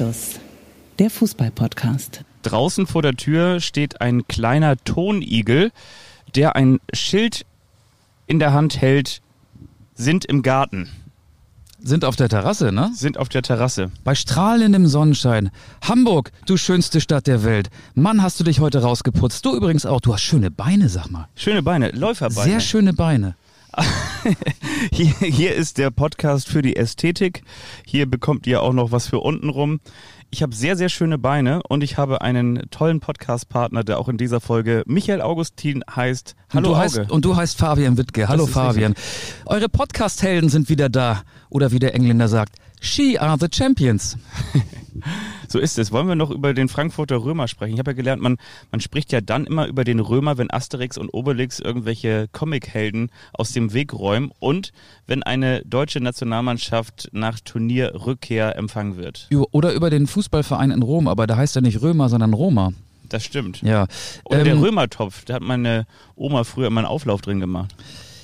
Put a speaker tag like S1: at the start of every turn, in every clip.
S1: Anstoß, der Fußball-Podcast.
S2: Draußen vor der Tür steht ein kleiner Tonigel, der ein Schild in der Hand hält, sind im Garten.
S3: Sind auf der Terrasse, ne?
S2: Sind auf der Terrasse.
S3: Bei strahlendem Sonnenschein. Hamburg, du schönste Stadt der Welt. Mann, hast du dich heute rausgeputzt. Du übrigens auch. Du hast schöne Beine, sag mal.
S2: Schöne Beine, Läuferbeine.
S3: Sehr schöne Beine.
S2: hier, hier ist der Podcast für die Ästhetik. Hier bekommt ihr auch noch was für unten rum. Ich habe sehr, sehr schöne Beine und ich habe einen tollen Podcast-Partner, der auch in dieser Folge Michael Augustin heißt. Hallo
S3: und du
S2: Auge.
S3: Heißt, und du heißt Fabian Wittke. Hallo Fabian. Eure Podcast-Helden sind wieder da. Oder wie der Engländer sagt, She are the champions.
S2: So ist es. Wollen wir noch über den Frankfurter Römer sprechen? Ich habe ja gelernt, man, man spricht ja dann immer über den Römer, wenn Asterix und Obelix irgendwelche Comichelden aus dem Weg räumen und wenn eine deutsche Nationalmannschaft nach Turnierrückkehr empfangen wird.
S3: Oder über den Fußballverein in Rom, aber da heißt er nicht Römer, sondern Roma.
S2: Das stimmt.
S3: Ja.
S2: Oder der
S3: Ähm,
S2: Römertopf, da hat meine Oma früher immer einen Auflauf drin gemacht.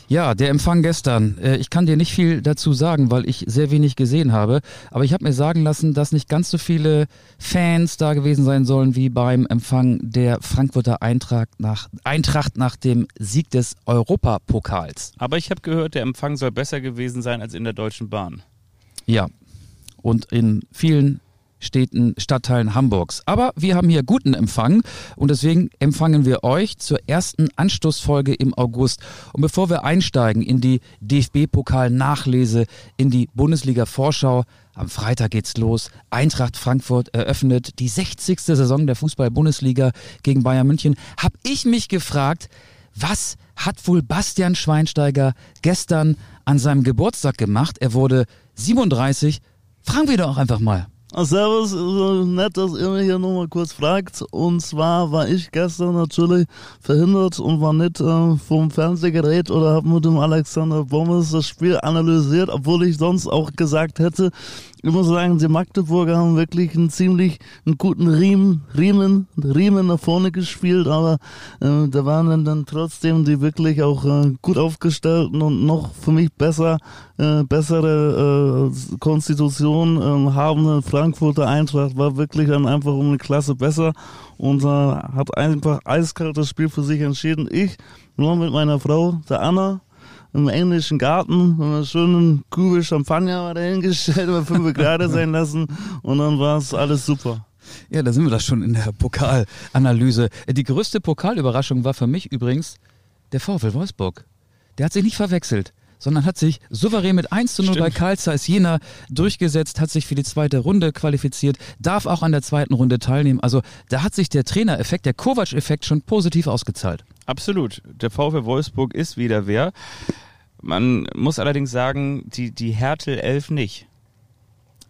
S3: Ja, der Empfang gestern. Äh, Ich kann dir nicht viel dazu sagen, weil ich sehr wenig gesehen habe. Aber ich habe mir sagen lassen, dass nicht ganz so viele Fans da gewesen sein sollen wie beim Empfang der Frankfurter Eintracht nach, Eintracht nach dem Sieg des Europapokals.
S2: Aber ich habe gehört, der Empfang soll besser gewesen sein als in der Deutschen Bahn.
S3: Ja. Und in vielen Städten, Stadtteilen Hamburgs. Aber wir haben hier guten Empfang und deswegen empfangen wir euch zur ersten Anstoßfolge im August. Und bevor wir einsteigen in die DFB-Pokal-Nachlese, in die Bundesliga-Vorschau, am Freitag geht's los. Eintracht Frankfurt eröffnet die 60. Saison der Fußball-Bundesliga gegen Bayern München. Hab ich mich gefragt, was hat wohl Bastian Schweinsteiger gestern an seinem Geburtstag gemacht? Er wurde 37. Fragen wir doch einfach mal.
S4: Ah, Servus, äh, nett, dass ihr mich hier nochmal kurz fragt. Und zwar war ich gestern natürlich verhindert und war nicht äh, vom Fernsehgerät oder habe mit dem Alexander Bommes das Spiel analysiert, obwohl ich sonst auch gesagt hätte, ich muss sagen, die Magdeburger haben wirklich einen ziemlich einen guten Riemen, Riemen, Riemen nach vorne gespielt, aber äh, da waren dann, dann trotzdem die wirklich auch äh, gut aufgestellten und noch für mich besser, äh, bessere äh, Konstitution äh, habende Frankfurter Eintracht war wirklich dann einfach um eine Klasse besser und äh, hat einfach eiskalt das Spiel für sich entschieden. Ich nur mit meiner Frau, der Anna, im englischen Garten, mit einer schönen Kugel Champagner dahingestellt, über fünf Grad sein lassen und dann war es alles super.
S3: Ja, da sind wir doch schon in der Pokalanalyse. Die größte Pokalüberraschung war für mich übrigens der VfL Wolfsburg. Der hat sich nicht verwechselt, sondern hat sich souverän mit 1 zu 0 bei Karl Zeiss Jena durchgesetzt, hat sich für die zweite Runde qualifiziert, darf auch an der zweiten Runde teilnehmen. Also da hat sich der Trainereffekt, der Kovac-Effekt schon positiv ausgezahlt.
S2: Absolut. Der VfL Wolfsburg ist wieder wer. Man muss allerdings sagen, die, die Härtel 11 nicht.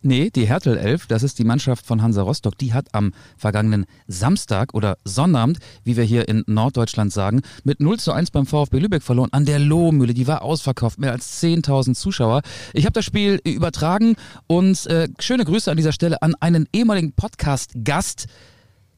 S3: Nee, die Hertel 11, das ist die Mannschaft von Hansa Rostock, die hat am vergangenen Samstag oder Sonnabend, wie wir hier in Norddeutschland sagen, mit 0 zu 1 beim VfB Lübeck verloren an der Lohmühle. Die war ausverkauft, mehr als 10.000 Zuschauer. Ich habe das Spiel übertragen und äh, schöne Grüße an dieser Stelle an einen ehemaligen Podcast-Gast,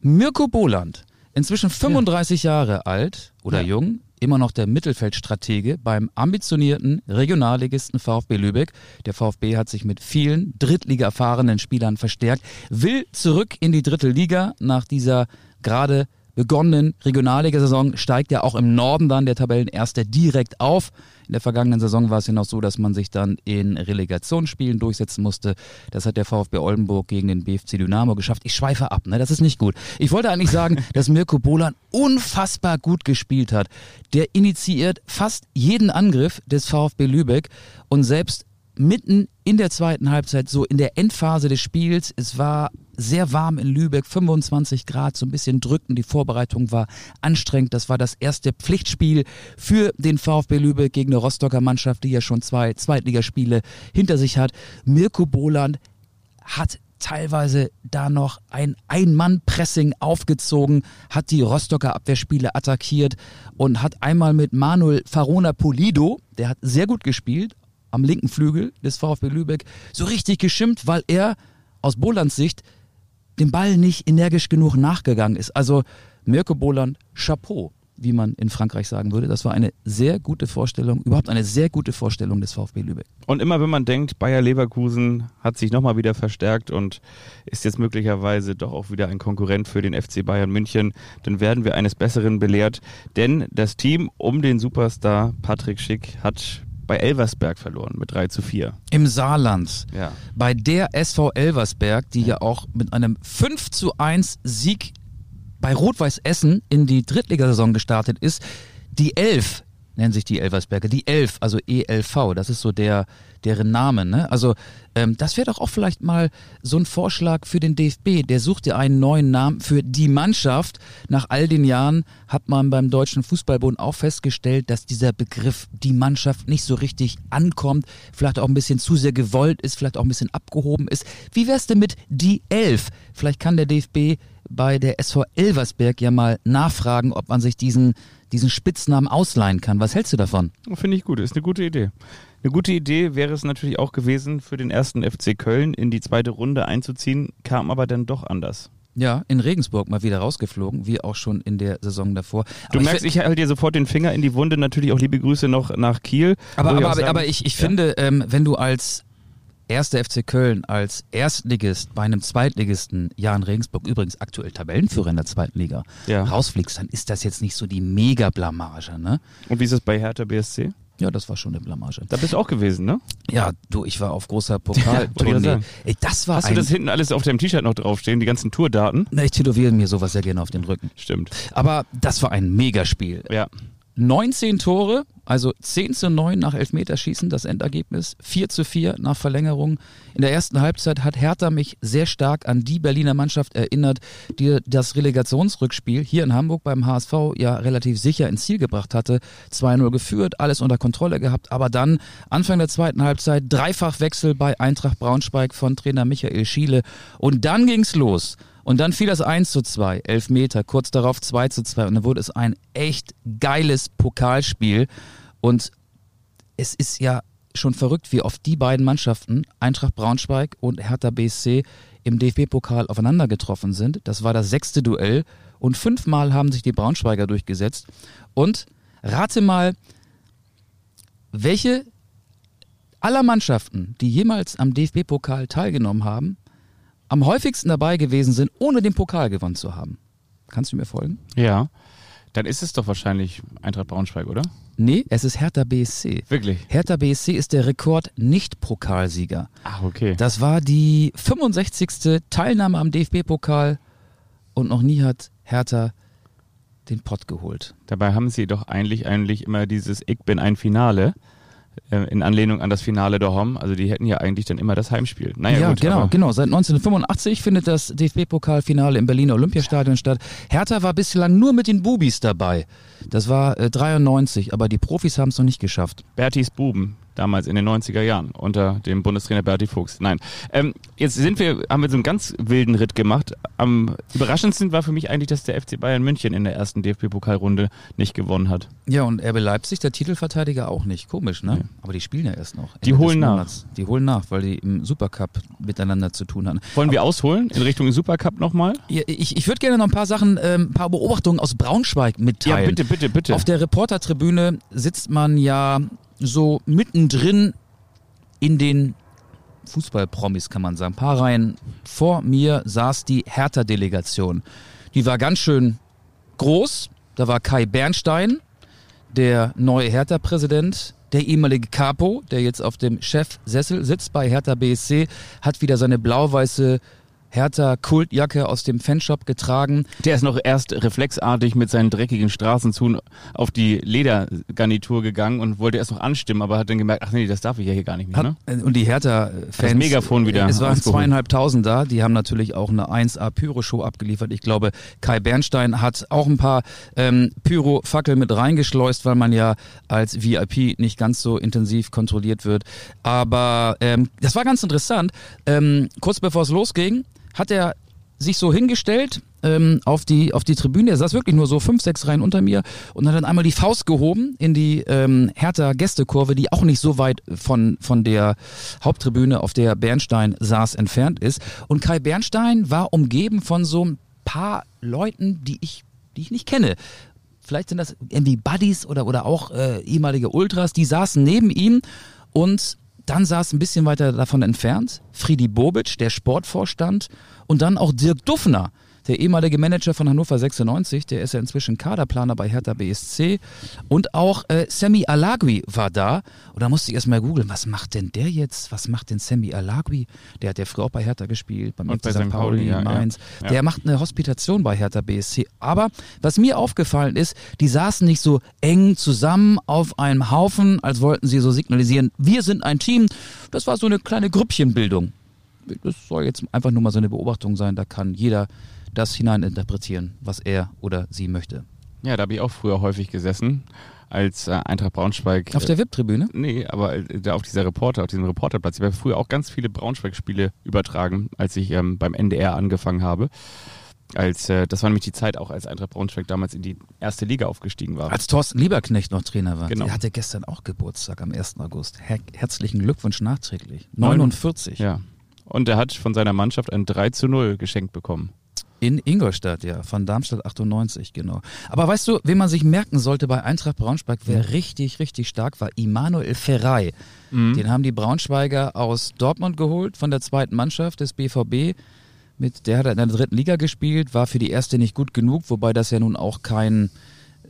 S3: Mirko Boland. Inzwischen 35 Jahre alt oder jung, immer noch der Mittelfeldstratege beim ambitionierten Regionalligisten VfB Lübeck. Der VfB hat sich mit vielen Drittliga-erfahrenen Spielern verstärkt, will zurück in die dritte Liga nach dieser gerade begonnenen Regionalligasaison steigt ja auch im Norden dann der Tabellenerste direkt auf. In der vergangenen Saison war es ja noch so, dass man sich dann in Relegationsspielen durchsetzen musste. Das hat der VfB Oldenburg gegen den BFC Dynamo geschafft. Ich schweife ab, ne? Das ist nicht gut. Ich wollte eigentlich sagen, dass Mirko Bolan unfassbar gut gespielt hat. Der initiiert fast jeden Angriff des VfB Lübeck und selbst mitten in der zweiten Halbzeit, so in der Endphase des Spiels. Es war sehr warm in Lübeck, 25 Grad, so ein bisschen drückend. Die Vorbereitung war anstrengend. Das war das erste Pflichtspiel für den VfB Lübeck gegen eine Rostocker Mannschaft, die ja schon zwei Zweitligaspiele hinter sich hat. Mirko Boland hat teilweise da noch ein Ein-Mann-Pressing aufgezogen, hat die Rostocker Abwehrspiele attackiert und hat einmal mit Manuel Farona Polido, der hat sehr gut gespielt, am linken Flügel des VfB Lübeck, so richtig geschimpft, weil er aus Bolands Sicht dem Ball nicht energisch genug nachgegangen ist. Also Mirko Boland, Chapeau. wie man in Frankreich sagen würde. Das war eine sehr gute Vorstellung, überhaupt eine sehr gute Vorstellung des VfB Lübeck.
S2: Und immer wenn man denkt, Bayer Leverkusen hat sich nochmal wieder verstärkt und ist jetzt möglicherweise doch auch wieder ein Konkurrent für den FC Bayern München, dann werden wir eines Besseren belehrt. Denn das Team um den Superstar Patrick Schick hat bei Elversberg verloren mit 3 zu 4.
S3: Im Saarland.
S2: Ja.
S3: Bei der SV Elversberg, die ja auch mit einem 5 zu 1 Sieg bei Rot-Weiß Essen in die Drittligasaison gestartet ist. Die Elf nennen sich die Elversberger, die Elf, also ELV, das ist so der, deren Name. Ne? Also ähm, das wäre doch auch vielleicht mal so ein Vorschlag für den DFB. Der sucht ja einen neuen Namen für die Mannschaft. Nach all den Jahren hat man beim Deutschen Fußballbund auch festgestellt, dass dieser Begriff die Mannschaft nicht so richtig ankommt, vielleicht auch ein bisschen zu sehr gewollt ist, vielleicht auch ein bisschen abgehoben ist. Wie wär's denn mit die Elf? Vielleicht kann der DFB bei der SV Elversberg ja mal nachfragen, ob man sich diesen, diesen Spitznamen ausleihen kann. Was hältst du davon?
S2: Finde ich gut, ist eine gute Idee. Eine gute Idee wäre es natürlich auch gewesen, für den ersten FC Köln in die zweite Runde einzuziehen, kam aber dann doch anders.
S3: Ja, in Regensburg mal wieder rausgeflogen, wie auch schon in der Saison davor.
S2: Du merkst, ich halte dir sofort den Finger in die Wunde. Natürlich auch liebe Grüße noch nach Kiel.
S3: Aber, aber, aber, aber ich, ich finde, ähm, wenn du als erster FC Köln als Erstligist bei einem Zweitligisten, Jan Regensburg übrigens aktuell Tabellenführer in der zweiten Liga,
S2: Ja.
S3: rausfliegst, dann ist das jetzt nicht so die Mega-Blamage, ne?
S2: Und wie ist es bei Hertha BSC?
S3: Ja, das war schon eine Blamage.
S2: Da bist du auch gewesen, ne?
S3: Ja, du, ich war auf großer Pokaltournee. Ey, das war
S2: Hast du das hinten alles auf deinem T-Shirt noch draufstehen, die ganzen Tourdaten?
S3: Na, ich tätowiere mir sowas sehr gerne auf den Rücken.
S2: Stimmt.
S3: Aber das war ein Megaspiel.
S2: Ja.
S3: 19 Tore, also 10 zu 9 nach Elfmeterschießen, das Endergebnis, 4 zu 4 nach Verlängerung. In der ersten Halbzeit hat Hertha mich sehr stark an die Berliner Mannschaft erinnert, die das Relegationsrückspiel hier in Hamburg beim HSV ja relativ sicher ins Ziel gebracht hatte. 2-0 geführt, alles unter Kontrolle gehabt, aber dann Anfang der zweiten Halbzeit Dreifachwechsel bei Eintracht Braunschweig von Trainer Michael Schiele und dann ging's los. Und dann fiel das 1 zu 2, elf Meter, kurz darauf 2 zu 2 und dann wurde es ein echt geiles Pokalspiel und es ist ja schon verrückt, wie oft die beiden Mannschaften, Eintracht Braunschweig und Hertha BSC, im DFB-Pokal aufeinander getroffen sind. Das war das sechste Duell und fünfmal haben sich die Braunschweiger durchgesetzt. Und rate mal, welche aller Mannschaften, die jemals am DFB-Pokal teilgenommen haben, am häufigsten dabei gewesen sind, ohne den Pokal gewonnen zu haben. Kannst du mir folgen?
S2: Ja. Dann ist es doch wahrscheinlich Eintracht Braunschweig, oder?
S3: Nee, es ist Hertha BSC.
S2: Wirklich?
S3: Hertha BSC ist der Rekord-Nicht-Pokalsieger.
S2: Ach, okay.
S3: Das war die 65. Teilnahme am DFB-Pokal und noch nie hat Hertha den Pott geholt.
S2: Dabei haben sie doch eigentlich, eigentlich immer dieses Ich bin ein Finale in Anlehnung an das Finale der Hom. Also die hätten ja eigentlich dann immer das Heimspiel. Naja,
S3: ja,
S2: gut,
S3: genau, genau. Seit 1985 findet das DFB-Pokalfinale im Berliner Olympiastadion statt. Hertha war bislang nur mit den Bubis dabei. Das war äh, 93, aber die Profis haben es noch nicht geschafft.
S2: Bertis Buben, damals in den 90er Jahren, unter dem Bundestrainer Berti Fuchs. Nein. Ähm, jetzt sind wir, haben wir so einen ganz wilden Ritt gemacht. Am überraschendsten war für mich eigentlich, dass der FC Bayern München in der ersten DFB-Pokalrunde nicht gewonnen hat.
S3: Ja, und RB Leipzig, der Titelverteidiger, auch nicht. Komisch, ne?
S2: Nee.
S3: Aber die spielen ja erst noch.
S2: Die
S3: Ende
S2: holen nach.
S3: Die holen nach, weil die im Supercup miteinander zu tun haben.
S2: Wollen wir ausholen in Richtung Supercup nochmal?
S3: Ja, Ich, ich würde gerne noch ein paar Sachen, ähm, ein paar Beobachtungen aus Braunschweig mitteilen.
S2: Ja, bitte, bitte, bitte.
S3: Auf der Reportertribüne sitzt man ja so mittendrin in den Fußballpromis, kann man sagen. Ein paar Reihen vor mir saß die Hertha-Delegation. Die war ganz schön groß. Da war Kai Bernstein, der neue Hertha-Präsident. Der ehemalige Capo, der jetzt auf dem Chefsessel sitzt bei Hertha BSC, hat wieder seine blau-weiße Hertha-Kultjacke aus dem Fanshop getragen.
S2: Der ist noch erst reflexartig mit seinen dreckigen Straßenzun auf die Ledergarnitur gegangen und wollte erst noch anstimmen, aber hat dann gemerkt, ach nee, das darf ich ja hier gar nicht mehr. Ne?
S3: Hat, äh, und die Hertha-Fans.
S2: Das Megafon wieder
S3: Es waren zweieinhalbtausend da. Die haben natürlich auch eine 1A-Pyro-Show abgeliefert. Ich glaube, Kai Bernstein hat auch ein paar ähm, Pyro-Fackeln mit reingeschleust, weil man ja als VIP nicht ganz so intensiv kontrolliert wird. Aber ähm, das war ganz interessant. Ähm, kurz bevor es losging, hat er sich so hingestellt ähm, auf die auf die Tribüne. Er saß wirklich nur so fünf, sechs Reihen unter mir und hat dann einmal die Faust gehoben in die ähm, Hertha Gästekurve, die auch nicht so weit von von der Haupttribüne, auf der Bernstein saß, entfernt ist. Und Kai Bernstein war umgeben von so ein paar Leuten, die ich die ich nicht kenne. vielleicht sind das irgendwie Buddies oder, oder auch äh, ehemalige Ultras, die saßen neben ihm und dann saß ein bisschen weiter davon entfernt Friedi Bobic, der Sportvorstand und dann auch Dirk Duffner, der ehemalige Manager von Hannover 96, der ist ja inzwischen Kaderplaner bei Hertha BSC. Und auch äh, Sammy Alagui war da. Und da musste ich erstmal googeln, was macht denn der jetzt? Was macht denn Sammy Alagui? Der hat ja früher auch bei Hertha gespielt, beim
S2: Und bei
S3: FC
S2: St. Pauli, ja,
S3: Mainz.
S2: ja.
S3: Der macht eine Hospitation bei Hertha BSC. Aber was mir aufgefallen ist, die saßen nicht so eng zusammen auf einem Haufen, als wollten sie so signalisieren, wir sind ein Team. Das war so eine kleine Grüppchenbildung. Das soll jetzt einfach nur mal so eine Beobachtung sein. Da kann jeder das hineininterpretieren, was er oder sie möchte.
S2: Ja, da habe ich auch früher häufig gesessen, als äh, Eintracht Braunschweig.
S3: Auf der VIP-Tribüne?
S2: Nee, aber äh, auf dieser Reporter, auf diesem Reporterplatz. Ich habe früher auch ganz viele Braunschweig-Spiele übertragen, als ich ähm, beim NDR angefangen habe. Als, äh, das war nämlich die Zeit auch, als Eintracht Braunschweig damals in die erste Liga aufgestiegen war.
S3: Als Thorsten Lieberknecht noch Trainer war.
S2: Genau.
S3: Der hatte gestern auch Geburtstag am 1. August. Her herzlichen Glückwunsch nachträglich. 49.
S2: Ja. Und er hat von seiner Mannschaft ein 3 zu 0 geschenkt bekommen.
S3: In Ingolstadt, ja, von Darmstadt 98, genau. Aber weißt du, wen man sich merken sollte bei Eintracht Braunschweig, wer richtig, richtig stark war? Immanuel Ferrei. Den haben die Braunschweiger aus Dortmund geholt, von der zweiten Mannschaft des BVB. Mit der hat er in der dritten Liga gespielt, war für die erste nicht gut genug, wobei das ja nun auch kein,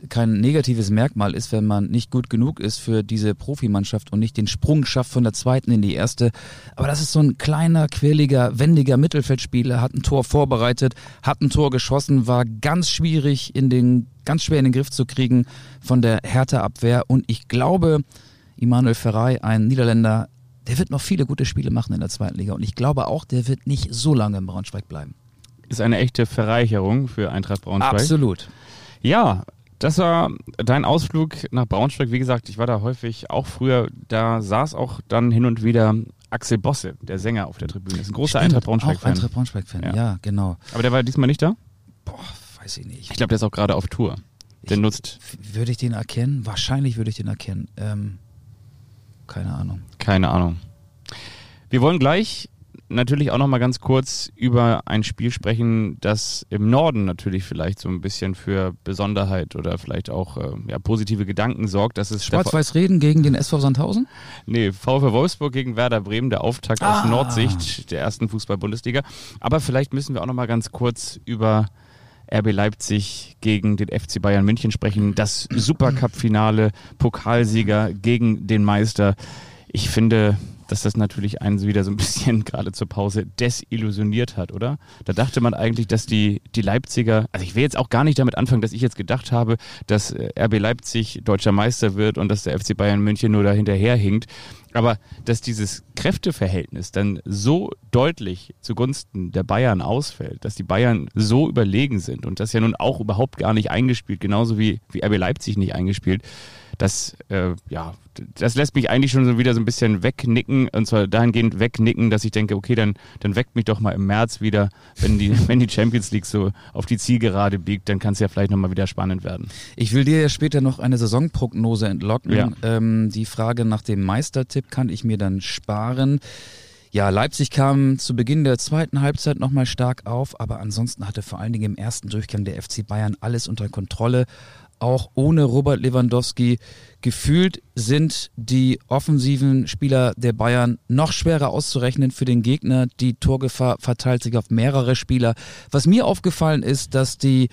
S3: kein negatives Merkmal ist, wenn man nicht gut genug ist für diese Profimannschaft und nicht den Sprung schafft von der zweiten in die erste. Aber das ist so ein kleiner, quirliger, wendiger Mittelfeldspieler, hat ein Tor vorbereitet, hat ein Tor geschossen, war ganz schwierig in den, ganz schwer in den Griff zu kriegen von der Hertha-Abwehr. Und ich glaube, Immanuel Ferrei, ein Niederländer, der wird noch viele gute Spiele machen in der zweiten Liga. Und ich glaube auch, der wird nicht so lange im Braunschweig bleiben.
S2: Ist eine echte Verreicherung für Eintracht Braunschweig.
S3: Absolut.
S2: Ja, das war dein Ausflug nach Braunschweig. Wie gesagt, ich war da häufig auch früher. Da saß auch dann hin und wieder Axel Bosse, der Sänger auf der Tribüne. Ist ein großer Eintracht
S3: Auch
S2: Braunschweig-Fan.
S3: Eintracht Braunschweig-Fan,
S2: Ja.
S3: ja. genau.
S2: Aber der war diesmal nicht da?
S3: Boah, weiß ich nicht.
S2: Ich glaube, der ist auch gerade auf Tour. Der
S3: Ich-
S2: nutzt,
S3: Würde ich den erkennen? Wahrscheinlich würde ich den erkennen. Ähm, keine Ahnung.
S2: keine Ahnung. Wir wollen gleich natürlich auch noch mal ganz kurz über ein Spiel sprechen, das im Norden natürlich vielleicht so ein bisschen für Besonderheit oder vielleicht auch äh, ja, positive Gedanken sorgt. Das ist
S3: Schwarz-Weiß reden gegen den SV Sandhausen?
S2: Nee, VfL Wolfsburg gegen Werder Bremen, der Auftakt aus Nordsicht der ersten Fußball-Bundesliga. Aber vielleicht müssen wir auch noch mal ganz kurz über RB Leipzig gegen den FC Bayern München sprechen. Das Supercup-Finale, Pokalsieger gegen den Meister. Ich finde, dass das natürlich einen wieder so ein bisschen gerade zur Pause desillusioniert hat, oder? Da dachte man eigentlich, dass die, die Leipziger, also ich will jetzt auch gar nicht damit anfangen, dass ich jetzt gedacht habe, dass äh, RB Leipzig deutscher Meister wird und dass der FC Bayern München nur da hinterher hinkt. Aber dass dieses Kräfteverhältnis dann so deutlich zugunsten der Bayern ausfällt, dass die Bayern so überlegen sind und das ja nun auch überhaupt gar nicht eingespielt, genauso wie, wie RB Leipzig nicht eingespielt, das, äh, ja, das lässt mich eigentlich schon so wieder so ein bisschen wegnicken und zwar dahingehend wegnicken, dass ich denke, okay, dann, dann weckt mich doch mal im März wieder, wenn die, wenn die Champions League so auf die Zielgerade biegt, dann kann es ja vielleicht nochmal wieder spannend werden.
S3: Ich will dir ja später noch eine Saisonprognose entlocken.
S2: Ja.
S3: Ähm, die Frage nach dem Meistertipp kann ich mir dann sparen. Ja, Leipzig kam zu Beginn der zweiten Halbzeit nochmal stark auf, aber ansonsten hatte vor allen Dingen im ersten Durchgang der FC Bayern alles unter Kontrolle. Auch ohne Robert Lewandowski. Gefühlt sind die offensiven Spieler der Bayern noch schwerer auszurechnen für den Gegner. Die Torgefahr verteilt sich auf mehrere Spieler. Was mir aufgefallen ist, dass die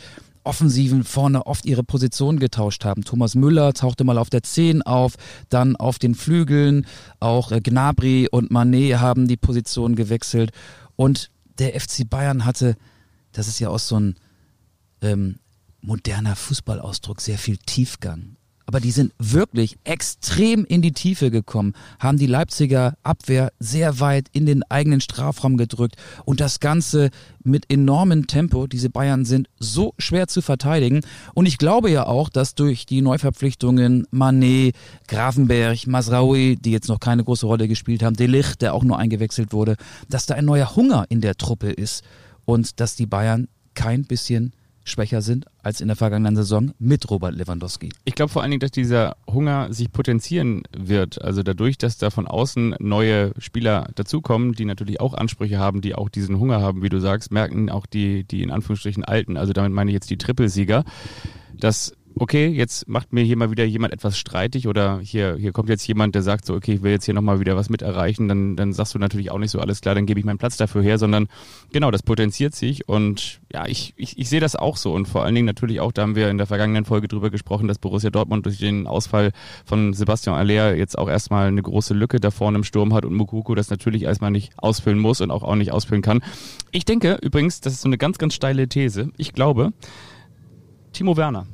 S3: Offensiven vorne oft ihre Position getauscht haben. Thomas Müller tauchte mal auf der 10 auf, dann auf den Flügeln. Auch äh, Gnabry und Manet haben die Position gewechselt. Und der FC Bayern hatte, das ist ja auch so ein ähm, moderner Fußballausdruck, sehr viel Tiefgang. Aber die sind wirklich extrem in die Tiefe gekommen, haben die Leipziger Abwehr sehr weit in den eigenen Strafraum gedrückt und das Ganze mit enormem Tempo. Diese Bayern sind so schwer zu verteidigen. Und ich glaube ja auch, dass durch die Neuverpflichtungen Manet, Grafenberg, Masraoui, die jetzt noch keine große Rolle gespielt haben, Delicht, der auch nur eingewechselt wurde, dass da ein neuer Hunger in der Truppe ist und dass die Bayern kein bisschen schwächer sind als in der vergangenen Saison mit Robert Lewandowski.
S2: Ich glaube vor allen Dingen, dass dieser Hunger sich potenzieren wird. Also dadurch, dass da von außen neue Spieler dazukommen, die natürlich auch Ansprüche haben, die auch diesen Hunger haben, wie du sagst, merken auch die, die in Anführungsstrichen Alten, also damit meine ich jetzt die Trippelsieger, dass okay, jetzt macht mir hier mal wieder jemand etwas streitig oder hier, hier kommt jetzt jemand, der sagt so, okay, ich will jetzt hier nochmal wieder was mit erreichen, dann, dann sagst du natürlich auch nicht so, alles klar, dann gebe ich meinen Platz dafür her, sondern genau, das potenziert sich und ja, ich, ich, ich sehe das auch so und vor allen Dingen natürlich auch, da haben wir in der vergangenen Folge drüber gesprochen, dass Borussia Dortmund durch den Ausfall von Sebastian Aller jetzt auch erstmal eine große Lücke da vorne im Sturm hat und Mukuku das natürlich erstmal nicht ausfüllen muss und auch, auch nicht ausfüllen kann. Ich denke übrigens, das ist so eine ganz, ganz steile These. Ich glaube, Timo Werner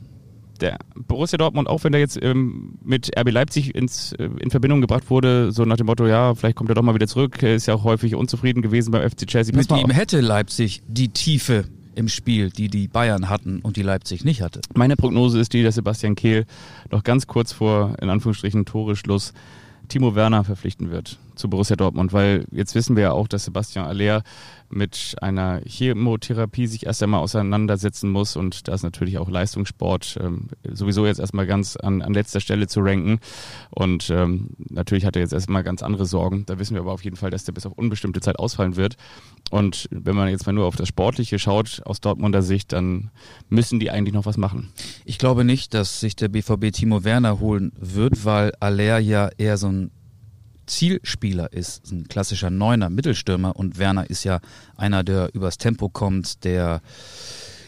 S2: der Borussia Dortmund, auch wenn er jetzt ähm, mit RB Leipzig ins, äh, in Verbindung gebracht wurde, so nach dem Motto, ja, vielleicht kommt er doch mal wieder zurück, er ist ja auch häufig unzufrieden gewesen beim FC Chelsea.
S3: Mit ihm hätte Leipzig die Tiefe im Spiel, die die Bayern hatten und die Leipzig nicht hatte.
S2: Meine Prognose ist die, dass Sebastian Kehl noch ganz kurz vor, in Anführungsstrichen, Toreschluss Timo Werner verpflichten wird zu Borussia Dortmund, weil jetzt wissen wir ja auch, dass Sebastian Aller mit einer Chemotherapie sich erst einmal auseinandersetzen muss und da ist natürlich auch Leistungssport ähm, sowieso jetzt erstmal ganz an, an letzter Stelle zu ranken und ähm, natürlich hat er jetzt erstmal ganz andere Sorgen. Da wissen wir aber auf jeden Fall, dass der bis auf unbestimmte Zeit ausfallen wird und wenn man jetzt mal nur auf das Sportliche schaut aus Dortmunder Sicht, dann müssen die eigentlich noch was machen.
S3: Ich glaube nicht, dass sich der BVB Timo Werner holen wird, weil Aller ja eher so ein Zielspieler ist, ein klassischer Neuner, Mittelstürmer und Werner ist ja einer, der übers Tempo kommt, der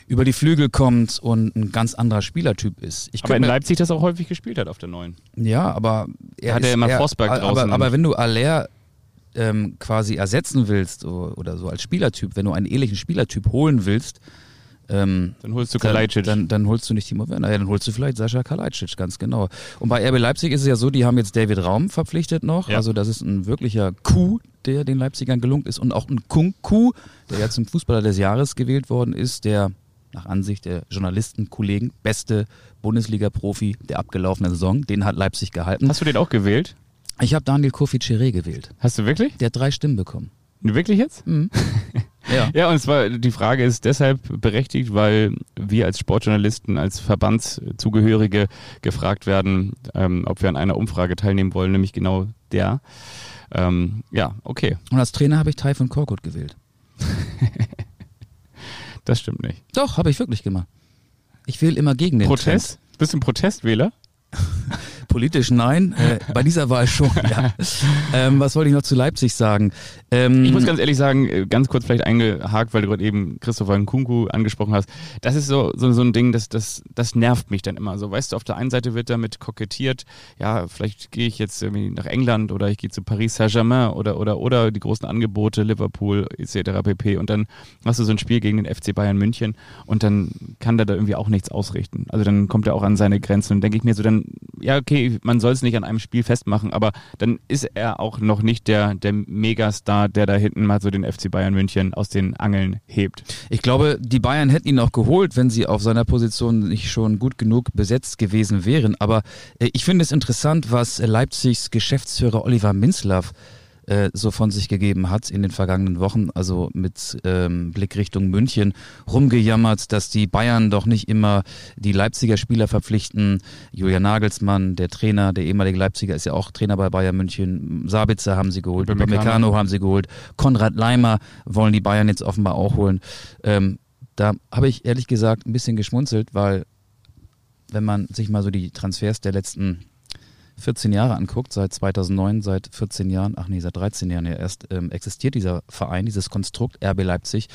S3: über die Flügel kommt und ein ganz anderer Spielertyp ist.
S2: Ich aber in Leipzig das auch häufig gespielt hat auf der Neuen.
S3: Ja, aber
S2: er hat ja immer Forsberg
S3: draußen. Aber, aber wenn du Aller ähm, quasi ersetzen willst oder, oder so als Spielertyp, wenn du einen ähnlichen Spielertyp holen willst,
S2: ähm, dann holst du Kalajdzic.
S3: Dann, dann, dann, holst du nicht Timo Werner, ja, dann holst du vielleicht Sascha Kalajdzic, ganz genau. Und bei RB Leipzig ist es ja so, die haben jetzt David Raum verpflichtet noch. Ja. Also das ist ein wirklicher Coup, der den Leipzigern gelungen ist. Und auch ein Kung-Coup, der ja zum Fußballer des Jahres gewählt worden ist, der nach Ansicht der Journalistenkollegen beste Bundesliga-Profi der abgelaufenen Saison. Den hat Leipzig gehalten.
S2: Hast du den auch gewählt?
S3: Ich habe Daniel Kofi Chiré gewählt.
S2: Hast du wirklich?
S3: Der hat drei Stimmen bekommen.
S2: Wirklich jetzt? Mhm. Ja. ja, und zwar die Frage ist deshalb berechtigt, weil wir als Sportjournalisten, als Verbandszugehörige gefragt werden, ähm, ob wir an einer Umfrage teilnehmen wollen, nämlich genau der. Ähm, ja, okay.
S3: Und als Trainer habe ich Typhon Korkut gewählt.
S2: das stimmt nicht.
S3: Doch, habe ich wirklich gemacht. Ich wähle immer gegen den
S2: Protest? Trend. Bist du ein Protestwähler?
S3: Politisch nein, äh, bei dieser Wahl schon, ja. Ähm, was wollte ich noch zu Leipzig sagen?
S2: Ähm, ich muss ganz ehrlich sagen, äh, ganz kurz vielleicht eingehakt, weil du gerade eben Christopher Nkunku angesprochen hast. Das ist so, so, so ein Ding, das, das, das nervt mich dann immer so. Weißt du, auf der einen Seite wird damit kokettiert, ja, vielleicht gehe ich jetzt irgendwie nach England oder ich gehe zu Paris Saint-Germain oder, oder, oder die großen Angebote, Liverpool etc. pp. Und dann hast du so ein Spiel gegen den FC Bayern München und dann kann der da irgendwie auch nichts ausrichten. Also dann kommt er auch an seine Grenzen und denke ich mir so, dann, ja, okay, man soll es nicht an einem Spiel festmachen, aber dann ist er auch noch nicht der, der Megastar, der da hinten mal so den FC Bayern München aus den Angeln hebt.
S3: Ich glaube, die Bayern hätten ihn auch geholt, wenn sie auf seiner Position nicht schon gut genug besetzt gewesen wären. Aber äh, ich finde es interessant, was Leipzigs Geschäftsführer Oliver Minzlaff äh, so von sich gegeben hat in den vergangenen Wochen, also mit ähm, Blick Richtung München, rumgejammert, dass die Bayern doch nicht immer die Leipziger Spieler verpflichten. Julian Nagelsmann, der Trainer, der ehemalige Leipziger, ist ja auch Trainer bei Bayern München. Sabitzer haben sie geholt, Meccano haben sie geholt, Konrad Leimer wollen die Bayern jetzt offenbar auch holen. Ähm, da habe ich ehrlich gesagt ein bisschen geschmunzelt, weil wenn man sich mal so die Transfers der letzten 14 Jahre anguckt, seit 2009, seit 14 Jahren, ach nee, seit 13 Jahren ja erst ähm, existiert dieser Verein, dieses Konstrukt RB Leipzig,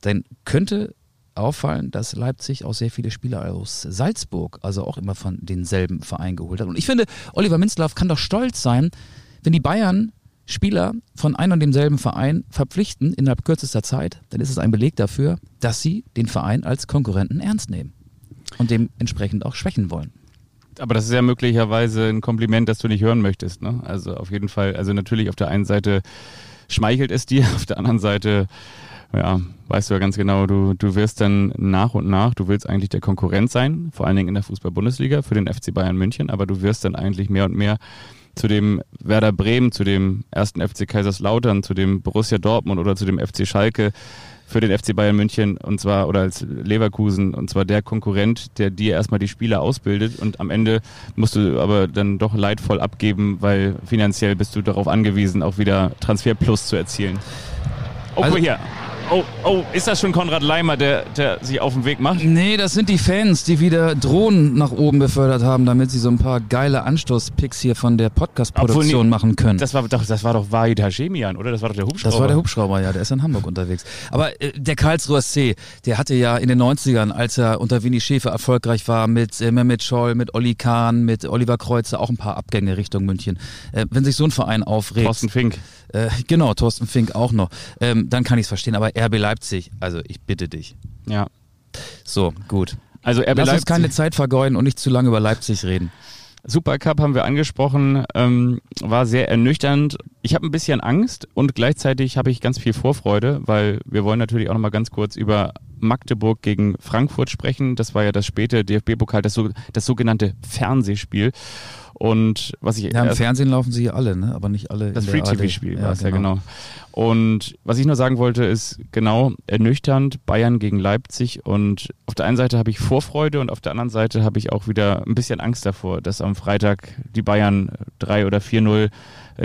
S3: dann könnte auffallen, dass Leipzig auch sehr viele Spieler aus Salzburg, also auch immer von denselben Verein geholt hat. Und ich finde, Oliver Minzlaff kann doch stolz sein, wenn die Bayern Spieler von einem und demselben Verein verpflichten innerhalb kürzester Zeit, dann ist es ein Beleg dafür, dass sie den Verein als Konkurrenten ernst nehmen und dementsprechend auch schwächen wollen
S2: aber das ist ja möglicherweise ein Kompliment, das du nicht hören möchtest. Ne? Also auf jeden Fall, also natürlich auf der einen Seite schmeichelt es dir, auf der anderen Seite, ja, weißt du ja ganz genau, du, du wirst dann nach und nach, du willst eigentlich der Konkurrent sein, vor allen Dingen in der Fußball-Bundesliga für den FC Bayern München, aber du wirst dann eigentlich mehr und mehr zu dem Werder Bremen, zu dem ersten FC Kaiserslautern, zu dem Borussia Dortmund oder zu dem FC Schalke für den FC Bayern München und zwar oder als Leverkusen und zwar der Konkurrent, der dir erstmal die Spieler ausbildet und am Ende musst du aber dann doch leidvoll abgeben, weil finanziell bist du darauf angewiesen, auch wieder Transfer Plus zu erzielen.
S3: Oh, also, hier.
S2: Oh, oh, ist das schon Konrad Leimer, der, der sich auf den Weg macht?
S3: Nee, das sind die Fans, die wieder Drohnen nach oben befördert haben, damit sie so ein paar geile Anstoßpicks hier von der Podcast-Produktion
S2: nee,
S3: machen können.
S2: Das war doch, das war doch Wahid Hashemian, oder? Das war doch der Hubschrauber.
S3: Das war der Hubschrauber, ja, der ist in Hamburg unterwegs. Aber äh, der Karlsruher C, der hatte ja in den 90ern, als er unter Winnie Schäfer erfolgreich war, mit äh, Mehmet Scholl, mit Olli Kahn, mit Oliver Kreuzer, auch ein paar Abgänge Richtung München. Äh, wenn sich so ein Verein aufregt.
S2: Thorsten Fink.
S3: Äh, genau, Thorsten Fink auch noch. Ähm, dann kann ich es verstehen. Aber RB Leipzig, also ich bitte dich.
S2: Ja.
S3: So, gut.
S2: Also RB
S3: Lass
S2: Leipzig.
S3: uns keine Zeit vergeuden und nicht zu lange über Leipzig reden.
S2: Supercup haben wir angesprochen, ähm, war sehr ernüchternd. Ich habe ein bisschen Angst und gleichzeitig habe ich ganz viel Vorfreude, weil wir wollen natürlich auch noch mal ganz kurz über Magdeburg gegen Frankfurt sprechen. Das war ja das späte DFB-Pokal, das, so, das sogenannte Fernsehspiel. Und was ich
S3: ja, im Fernsehen laufen sie hier alle, ne? aber nicht alle.
S2: Das Free-TV-Spiel war es ja genau. Und was ich nur sagen wollte, ist genau ernüchternd Bayern gegen Leipzig. Und auf der einen Seite habe ich Vorfreude und auf der anderen Seite habe ich auch wieder ein bisschen Angst davor, dass am Freitag die Bayern 3 oder 4-0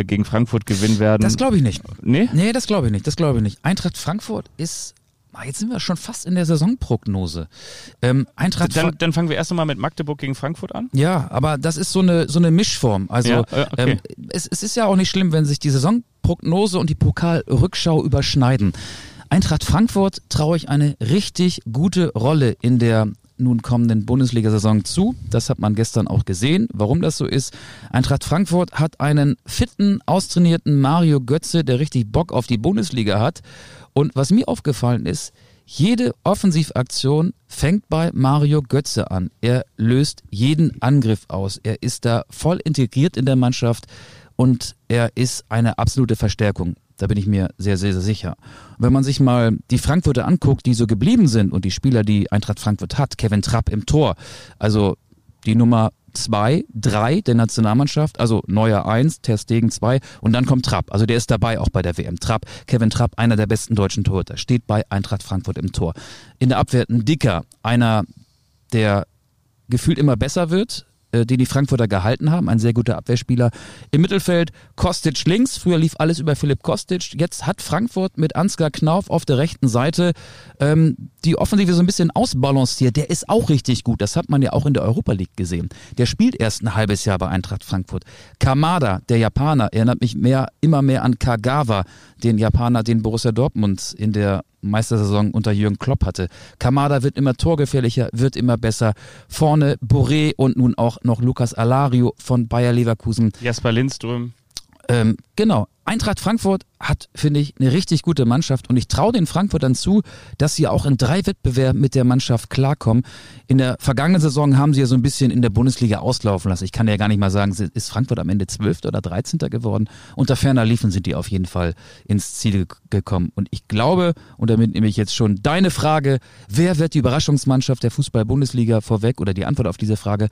S2: gegen Frankfurt gewinnen werden.
S3: Das glaube ich nicht.
S2: Nee?
S3: Nee, das glaube ich nicht. Das glaube ich nicht. Eintracht Frankfurt ist Jetzt sind wir schon fast in der Saisonprognose. Ähm, Eintracht
S2: dann, dann fangen wir erst einmal mit Magdeburg gegen Frankfurt an.
S3: Ja, aber das ist so eine, so eine Mischform. Also
S2: ja, okay.
S3: ähm, es, es ist ja auch nicht schlimm, wenn sich die Saisonprognose und die Pokalrückschau überschneiden. Eintracht Frankfurt traue ich eine richtig gute Rolle in der nun kommenden Bundesliga-Saison zu. Das hat man gestern auch gesehen, warum das so ist. Eintracht Frankfurt hat einen fitten, austrainierten Mario Götze, der richtig Bock auf die Bundesliga hat. Und was mir aufgefallen ist, jede Offensivaktion fängt bei Mario Götze an. Er löst jeden Angriff aus. Er ist da voll integriert in der Mannschaft und er ist eine absolute Verstärkung. Da bin ich mir sehr, sehr, sehr sicher. Und wenn man sich mal die Frankfurter anguckt, die so geblieben sind und die Spieler, die Eintracht Frankfurt hat, Kevin Trapp im Tor, also die Nummer zwei, drei der Nationalmannschaft, also Neuer eins, Ter Stegen zwei und dann kommt Trapp. Also der ist dabei auch bei der WM. Trapp, Kevin Trapp, einer der besten deutschen Torhüter, steht bei Eintracht Frankfurt im Tor. In der Abwehr ein Dicker, einer, der gefühlt immer besser wird, äh, den die Frankfurter gehalten haben, ein sehr guter Abwehrspieler. Im Mittelfeld Kostic links, früher lief alles über Philipp Kostic, jetzt hat Frankfurt mit Ansgar Knauf auf der rechten Seite ähm, die Offensive so ein bisschen ausbalanciert. Der ist auch richtig gut, das hat man ja auch in der Europa League gesehen. Der spielt erst ein halbes Jahr bei Eintracht Frankfurt. Kamada, der Japaner, erinnert mich mehr, immer mehr an Kagawa, den Japaner, den Borussia Dortmund in der Meistersaison unter Jürgen Klopp hatte. Kamada wird immer torgefährlicher, wird immer besser. Vorne Boré und nun auch noch Lukas Alario von Bayer Leverkusen.
S2: Jasper Lindström.
S3: Ähm, genau. Eintracht Frankfurt hat, finde ich, eine richtig gute Mannschaft und ich traue den Frankfurtern zu, dass sie auch in drei Wettbewerben mit der Mannschaft klarkommen. In der vergangenen Saison haben sie ja so ein bisschen in der Bundesliga auslaufen lassen. Ich kann ja gar nicht mal sagen, ist Frankfurt am Ende 12. oder 13. geworden. Unter ferner Liefen sind die auf jeden Fall ins Ziel gekommen. Und ich glaube, und damit nehme ich jetzt schon deine Frage, wer wird die Überraschungsmannschaft der Fußball-Bundesliga vorweg oder die Antwort auf diese Frage,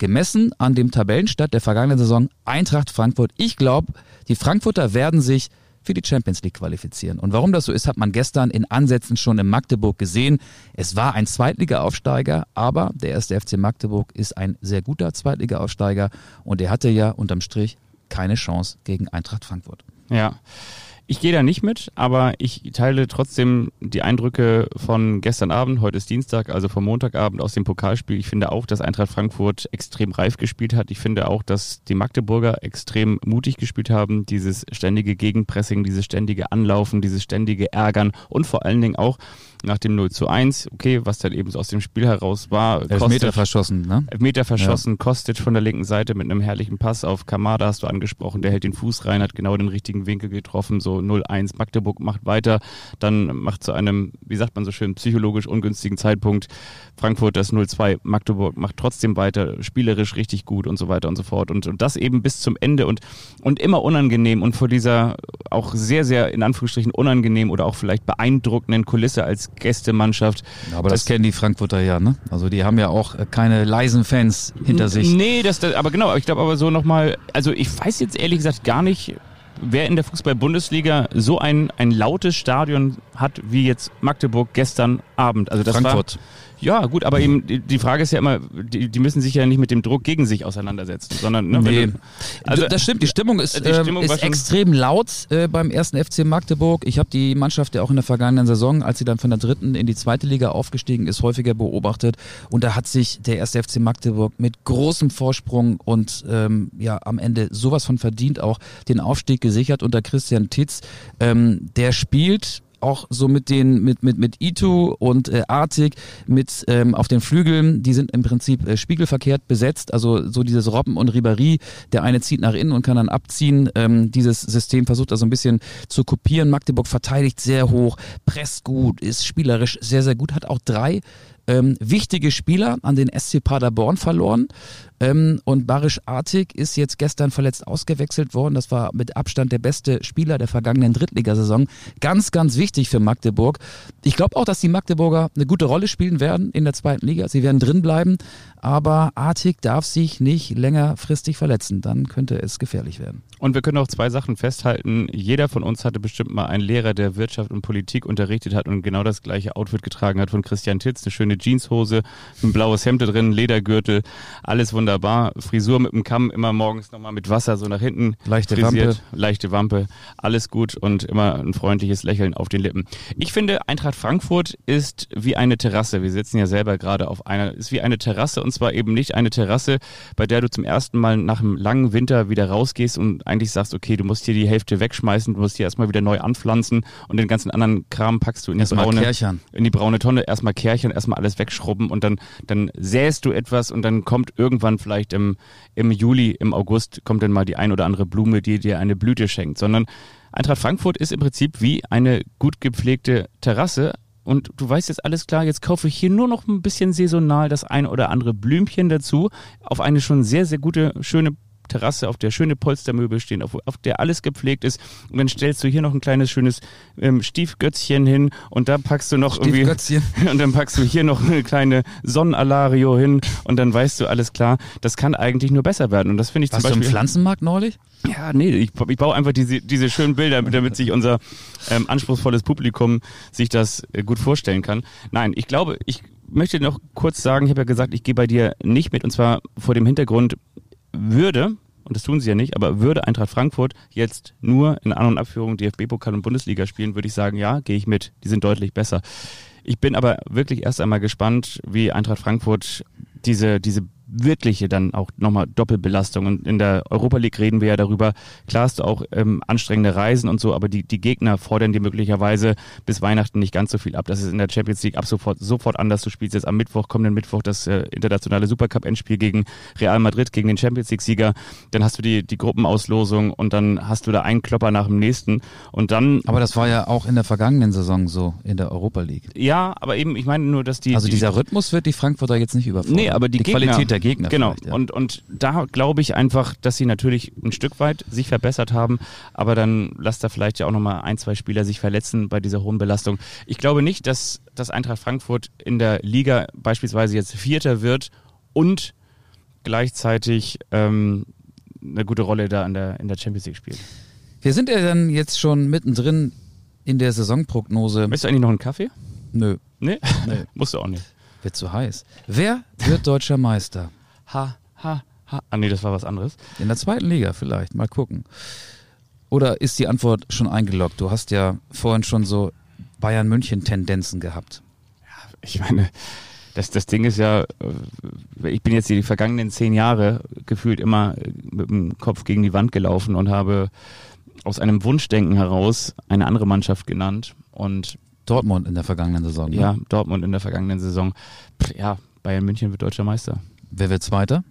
S3: gemessen an dem Tabellenstart der vergangenen Saison Eintracht Frankfurt. Ich glaube, die Frankfurter werden sich für die Champions League qualifizieren. Und warum das so ist, hat man gestern in Ansätzen schon in Magdeburg gesehen. Es war ein Zweitliga-Aufsteiger, aber der erste FC Magdeburg ist ein sehr guter Zweitliga-Aufsteiger und er hatte ja unterm Strich keine Chance gegen Eintracht Frankfurt.
S2: Ja. Ich gehe da nicht mit, aber ich teile trotzdem die Eindrücke von gestern Abend, heute ist Dienstag, also vom Montagabend aus dem Pokalspiel. Ich finde auch, dass Eintracht Frankfurt extrem reif gespielt hat. Ich finde auch, dass die Magdeburger extrem mutig gespielt haben. Dieses ständige Gegenpressing, dieses ständige Anlaufen, dieses ständige Ärgern und vor allen Dingen auch nach dem 0 zu 1, okay, was dann eben so aus dem Spiel heraus war.
S3: Elfmeter verschossen, ne?
S2: Elfmeter verschossen, ja. Kostic von der linken Seite mit einem herrlichen Pass auf Kamada hast du angesprochen, der hält den Fuß rein, hat genau den richtigen Winkel getroffen, so 0-1. Magdeburg macht weiter, dann macht zu einem, wie sagt man so schön, psychologisch ungünstigen Zeitpunkt Frankfurt das 0-2, Magdeburg macht trotzdem weiter, spielerisch richtig gut und so weiter und so fort. Und, und das eben bis zum Ende und, und immer unangenehm und vor dieser auch sehr, sehr in Anführungsstrichen unangenehm oder auch vielleicht beeindruckenden Kulisse als Gästemannschaft.
S3: Aber das, das kennen die Frankfurter ja, ne? Also die haben ja auch keine leisen Fans hinter sich.
S2: Nee, das, das aber genau, ich glaube aber so nochmal, also ich weiß jetzt ehrlich gesagt gar nicht, wer in der Fußball-Bundesliga so ein, ein lautes Stadion hat wie jetzt Magdeburg gestern Abend. Also das
S3: Frankfurt.
S2: War, ja, gut, aber eben die, Frage ist ja immer, die, die müssen sich ja nicht mit dem Druck gegen sich auseinandersetzen, sondern ne,
S3: Nee.
S2: du, also
S3: das stimmt, die Stimmung ist,
S2: die Stimmung
S3: ähm,
S2: war
S3: ist extrem laut äh, beim ersten FC Magdeburg. Ich habe die Mannschaft ja auch in der vergangenen Saison, als sie dann von der dritten in die zweite Liga aufgestiegen ist, häufiger beobachtet. Und da hat sich der erste FC Magdeburg mit großem Vorsprung und ähm, ja am Ende sowas von verdient auch den Aufstieg gesichert unter Christian Titz. Ähm, der spielt auch so mit den mit mit mit Itu und äh, Artig mit ähm, auf den Flügeln, die sind im Prinzip äh, spiegelverkehrt besetzt, also so dieses Robben und Ribéry, der eine zieht nach innen und kann dann abziehen. Ähm, dieses System versucht er so ein bisschen zu kopieren. Magdeburg verteidigt sehr hoch, presst gut, ist spielerisch sehr sehr gut, hat auch drei ähm, wichtige Spieler an den SC Paderborn verloren. Ähm, und Barisch Artig ist jetzt gestern verletzt ausgewechselt worden. Das war mit Abstand der beste Spieler der vergangenen Drittligasaison. Ganz, ganz wichtig für Magdeburg. Ich glaube auch, dass die Magdeburger eine gute Rolle spielen werden in der zweiten Liga. Sie werden drin bleiben. Aber Artig darf sich nicht längerfristig verletzen. Dann könnte es gefährlich werden.
S2: Und wir können auch zwei Sachen festhalten. Jeder von uns hatte bestimmt mal einen Lehrer, der Wirtschaft und Politik unterrichtet hat und genau das gleiche Outfit getragen hat von Christian Titz. Eine schöne Jeanshose, ein blaues Hemd drin, Ledergürtel, alles wunderbar. Frisur mit dem Kamm, immer morgens nochmal mit Wasser so nach hinten.
S3: Leichte
S2: frisiert, Leichte Wampe, alles gut und immer ein freundliches Lächeln auf den Lippen. Ich finde, Eintracht Frankfurt ist wie eine Terrasse. Wir sitzen ja selber gerade auf einer, ist wie eine Terrasse und zwar eben nicht eine Terrasse, bei der du zum ersten Mal nach einem langen Winter wieder rausgehst und eigentlich sagst, okay, du musst hier die Hälfte wegschmeißen, du musst hier erstmal wieder neu anpflanzen und den ganzen anderen Kram packst du in die
S3: Erstmal
S2: braune,
S3: Kärchern.
S2: in die braune Tonne, erstmal Kärchern, erstmal alles wegschrubben und dann, dann säst du etwas und dann kommt irgendwann vielleicht im, im Juli, im August, kommt dann mal die ein oder andere Blume, die dir eine Blüte schenkt, sondern Eintracht Frankfurt ist im Prinzip wie eine gut gepflegte Terrasse, und du weißt jetzt alles klar, jetzt kaufe ich hier nur noch ein bisschen saisonal das ein oder andere Blümchen dazu auf eine schon sehr, sehr gute, schöne Terrasse, auf der schöne Polstermöbel stehen, auf, auf der alles gepflegt ist. Und dann stellst du hier noch ein kleines, schönes ähm, Stiefgötzchen hin und da packst du noch irgendwie
S3: Stiefgötzchen.
S2: und dann packst du hier noch eine kleine Sonnenalario hin und dann weißt du alles klar, das kann eigentlich nur besser werden. Und das finde ich
S3: Warst
S2: zum
S3: du im
S2: Beispiel.
S3: Pflanzenmarkt neulich?
S2: Ja, nee, ich, ich baue einfach diese, diese schönen Bilder, damit sich unser ähm, anspruchsvolles Publikum sich das äh, gut vorstellen kann. Nein, ich glaube, ich möchte noch kurz sagen, ich habe ja gesagt, ich gehe bei dir nicht mit und zwar vor dem Hintergrund würde, und das tun sie ja nicht, aber würde Eintracht Frankfurt jetzt nur in An- und Abführung DFB-Pokal und Bundesliga spielen, würde ich sagen, ja, gehe ich mit. Die sind deutlich besser. Ich bin aber wirklich erst einmal gespannt, wie Eintracht Frankfurt diese, diese wirkliche dann auch nochmal Doppelbelastung. Und in der Europa League reden wir ja darüber. Klar hast du auch ähm, anstrengende Reisen und so, aber die, die Gegner fordern dir möglicherweise bis Weihnachten nicht ganz so viel ab. Das ist in der Champions League ab sofort, sofort anders. Du spielst jetzt am Mittwoch, kommenden Mittwoch das äh, internationale Supercup-Endspiel gegen Real Madrid, gegen den Champions League-Sieger. Dann hast du die, die Gruppenauslosung und dann hast du da einen Klopper nach dem nächsten. Und dann
S3: Aber das war ja auch in der vergangenen Saison so in der Europa League.
S2: ja, aber eben, ich meine nur, dass die.
S3: Also
S2: die,
S3: dieser Rhythmus wird die Frankfurter jetzt nicht überfordern.
S2: Nee, aber die, Gegner,
S3: Qualität der Gegner.
S2: Genau.
S3: Ja.
S2: Und, und da glaube ich einfach, dass sie natürlich ein Stück weit sich verbessert haben, aber dann lasst da vielleicht ja auch nochmal ein, zwei Spieler sich verletzen bei dieser hohen Belastung. Ich glaube nicht, dass, dass Eintracht Frankfurt in der Liga beispielsweise jetzt Vierter wird und gleichzeitig ähm, eine gute Rolle da in der, in der Champions League spielt.
S3: Wir sind ja dann jetzt schon mittendrin in der Saisonprognose.
S2: Möchtest du eigentlich noch einen Kaffee?
S3: Nö,
S2: Nee?
S3: Nee.
S2: Musst du auch nicht.
S3: Wird zu heiß. Wer wird deutscher Meister?
S2: Ha, ha, ha. Ah nee, das war was anderes.
S3: In der zweiten Liga vielleicht, mal gucken. Oder ist die Antwort schon eingeloggt? Du hast ja vorhin schon so Bayern München Tendenzen gehabt.
S2: ich meine, das, das Ding ist ja, äh, ich bin jetzt die vergangenen zehn Jahre gefühlt immer äh, mit dem Kopf gegen die Wand gelaufen und habe aus einem Wunschdenken heraus eine andere Mannschaft genannt und
S3: Dortmund in der vergangenen Saison. ne?
S2: ja, Dortmund in der vergangenen Saison. Pff, Ja, Bayern München wird deutscher Meister.
S3: Wer wird Zweiter?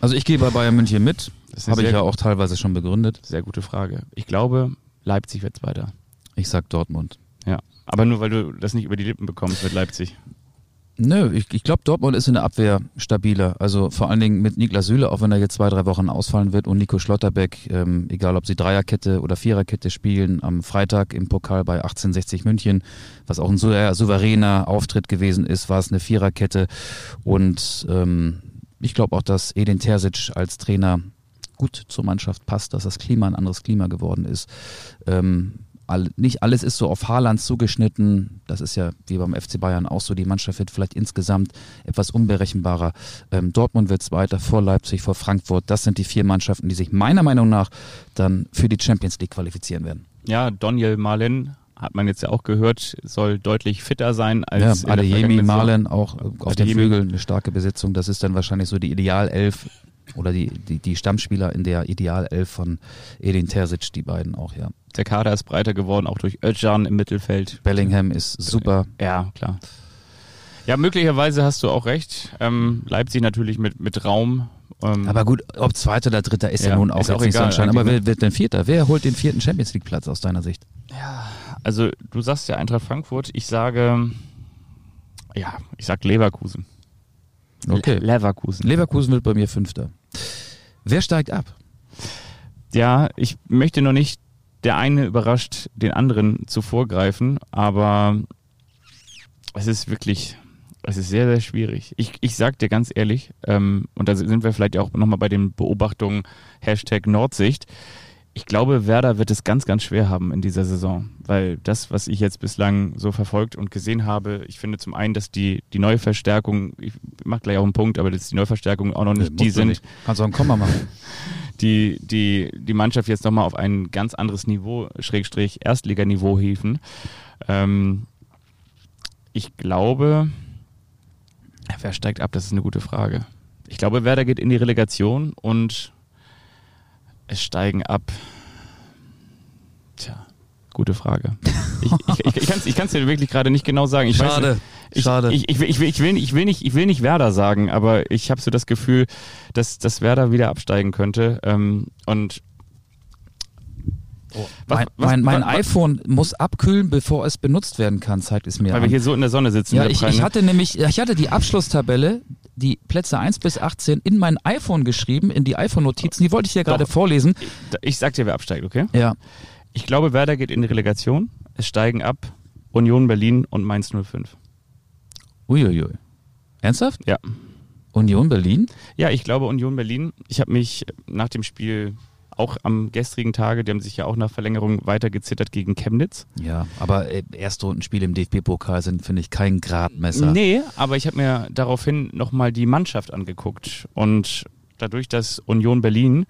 S3: Also ich gehe bei Bayern München mit. Habe ich ja auch teilweise schon begründet.
S2: Sehr gute Frage. Ich glaube, Leipzig wird Zweiter.
S3: Ich sag Dortmund.
S2: Ja. Aber nur weil du das nicht über die Lippen bekommst mit Leipzig.
S3: Nö, ich, ich glaube, Dortmund ist in der Abwehr stabiler. Also vor allen Dingen mit Niklas Süle, auch wenn er jetzt zwei, drei Wochen ausfallen wird und Nico Schlotterbeck, ähm, egal ob sie Dreierkette oder Viererkette spielen, am Freitag im Pokal bei 1860 München, was auch ein sehr souveräner Auftritt gewesen ist, war es eine Viererkette. Und ähm, ich glaube auch, dass Edin Terzic als Trainer gut zur Mannschaft passt, dass das Klima ein anderes Klima geworden ist. Ähm, all, nicht alles ist so auf Haaland zugeschnitten. Das ist ja wie beim FC Bayern auch so. Die Mannschaft wird vielleicht insgesamt etwas unberechenbarer. Ähm, Dortmund wird Zweiter vor Leipzig, vor Frankfurt. Das sind die vier Mannschaften, die sich meiner Meinung nach dann für die Champions League qualifizieren werden.
S2: Ja, Daniel Malen hat man jetzt ja auch gehört, soll deutlich fitter sein als
S3: ja, Adeyemi, Malen auch auf den Flügeln eine starke Besetzung. Das ist dann wahrscheinlich so die Idealelf oder die, die, die Stammspieler in der Idealelf von Edin Terzic, die beiden auch, ja.
S2: Der Kader ist breiter geworden, auch durch Özcan im Mittelfeld.
S3: Bellingham ist super.
S2: Ja, klar. Ja, möglicherweise hast du auch recht. Ähm, Leipzig natürlich mit, mit Raum.
S3: Ähm, aber gut, ob Zweiter oder Dritter ist ja, ja nun auch, auch nicht egal, so Aber wer wird denn Vierter? Wer holt den vierten Champions League Platz aus deiner Sicht?
S2: Ja, also du sagst ja Eintracht Frankfurt. Ich sage, ja, ich sag Leverkusen.
S3: Okay. Leverkusen. Leverkusen wird bei mir Fünfter. Wer steigt ab?
S2: Ja, ich möchte noch nicht der eine überrascht den anderen zu vorgreifen, aber es ist wirklich, es ist sehr, sehr schwierig. Ich, ich sag dir ganz ehrlich, ähm, und da sind wir vielleicht auch nochmal bei den Beobachtungen Hashtag Nordsicht. Ich glaube, Werder wird es ganz, ganz schwer haben in dieser Saison, weil das, was ich jetzt bislang so verfolgt und gesehen habe, ich finde zum einen, dass die, die Neuverstärkung, ich mache gleich auch einen Punkt, aber dass die Neuverstärkungen auch noch nicht nee, die sind. Nicht.
S3: Kannst du auch einen Komma machen.
S2: Die, die, die Mannschaft jetzt nochmal auf ein ganz anderes Niveau, Schrägstrich Erstliganiveau hieven. Ähm, ich glaube, wer steigt ab? Das ist eine gute Frage. Ich glaube, Werder geht in die Relegation und es steigen ab. Tja, gute Frage. Ich, ich, ich, ich kann es dir wirklich gerade nicht genau sagen. Ich
S3: Schade. Weiß,
S2: ich,
S3: Schade.
S2: Ich, ich, ich, will, ich, will, ich, will nicht, ich will nicht Werder sagen, aber ich habe so das Gefühl, dass, dass Werder wieder absteigen könnte. Ähm, und
S3: Oh, was, mein, mein, mein iPhone muss abkühlen, bevor es benutzt werden kann, zeigt es mir.
S2: Weil
S3: an.
S2: wir hier so in der Sonne sitzen.
S3: Ja, ich, ich, hatte nämlich, ich hatte die Abschlusstabelle, die Plätze 1 bis 18 in mein iPhone geschrieben, in die iPhone-Notizen. Die wollte ich ja gerade vorlesen.
S2: Ich, ich sag dir, wer absteigt, okay?
S3: Ja.
S2: Ich glaube, Werder geht in die Relegation. Es steigen ab Union Berlin und Mainz 05.
S3: Uiuiui. Ernsthaft?
S2: Ja.
S3: Union Berlin?
S2: Ja, ich glaube Union Berlin. Ich habe mich nach dem Spiel auch am gestrigen Tage, die haben sich ja auch nach Verlängerung weitergezittert gegen Chemnitz.
S3: Ja, aber äh, Erstrundenspiele im DFB-Pokal sind, finde ich, kein Gradmesser.
S2: Nee, aber ich habe mir daraufhin nochmal die Mannschaft angeguckt und dadurch, dass Union Berlin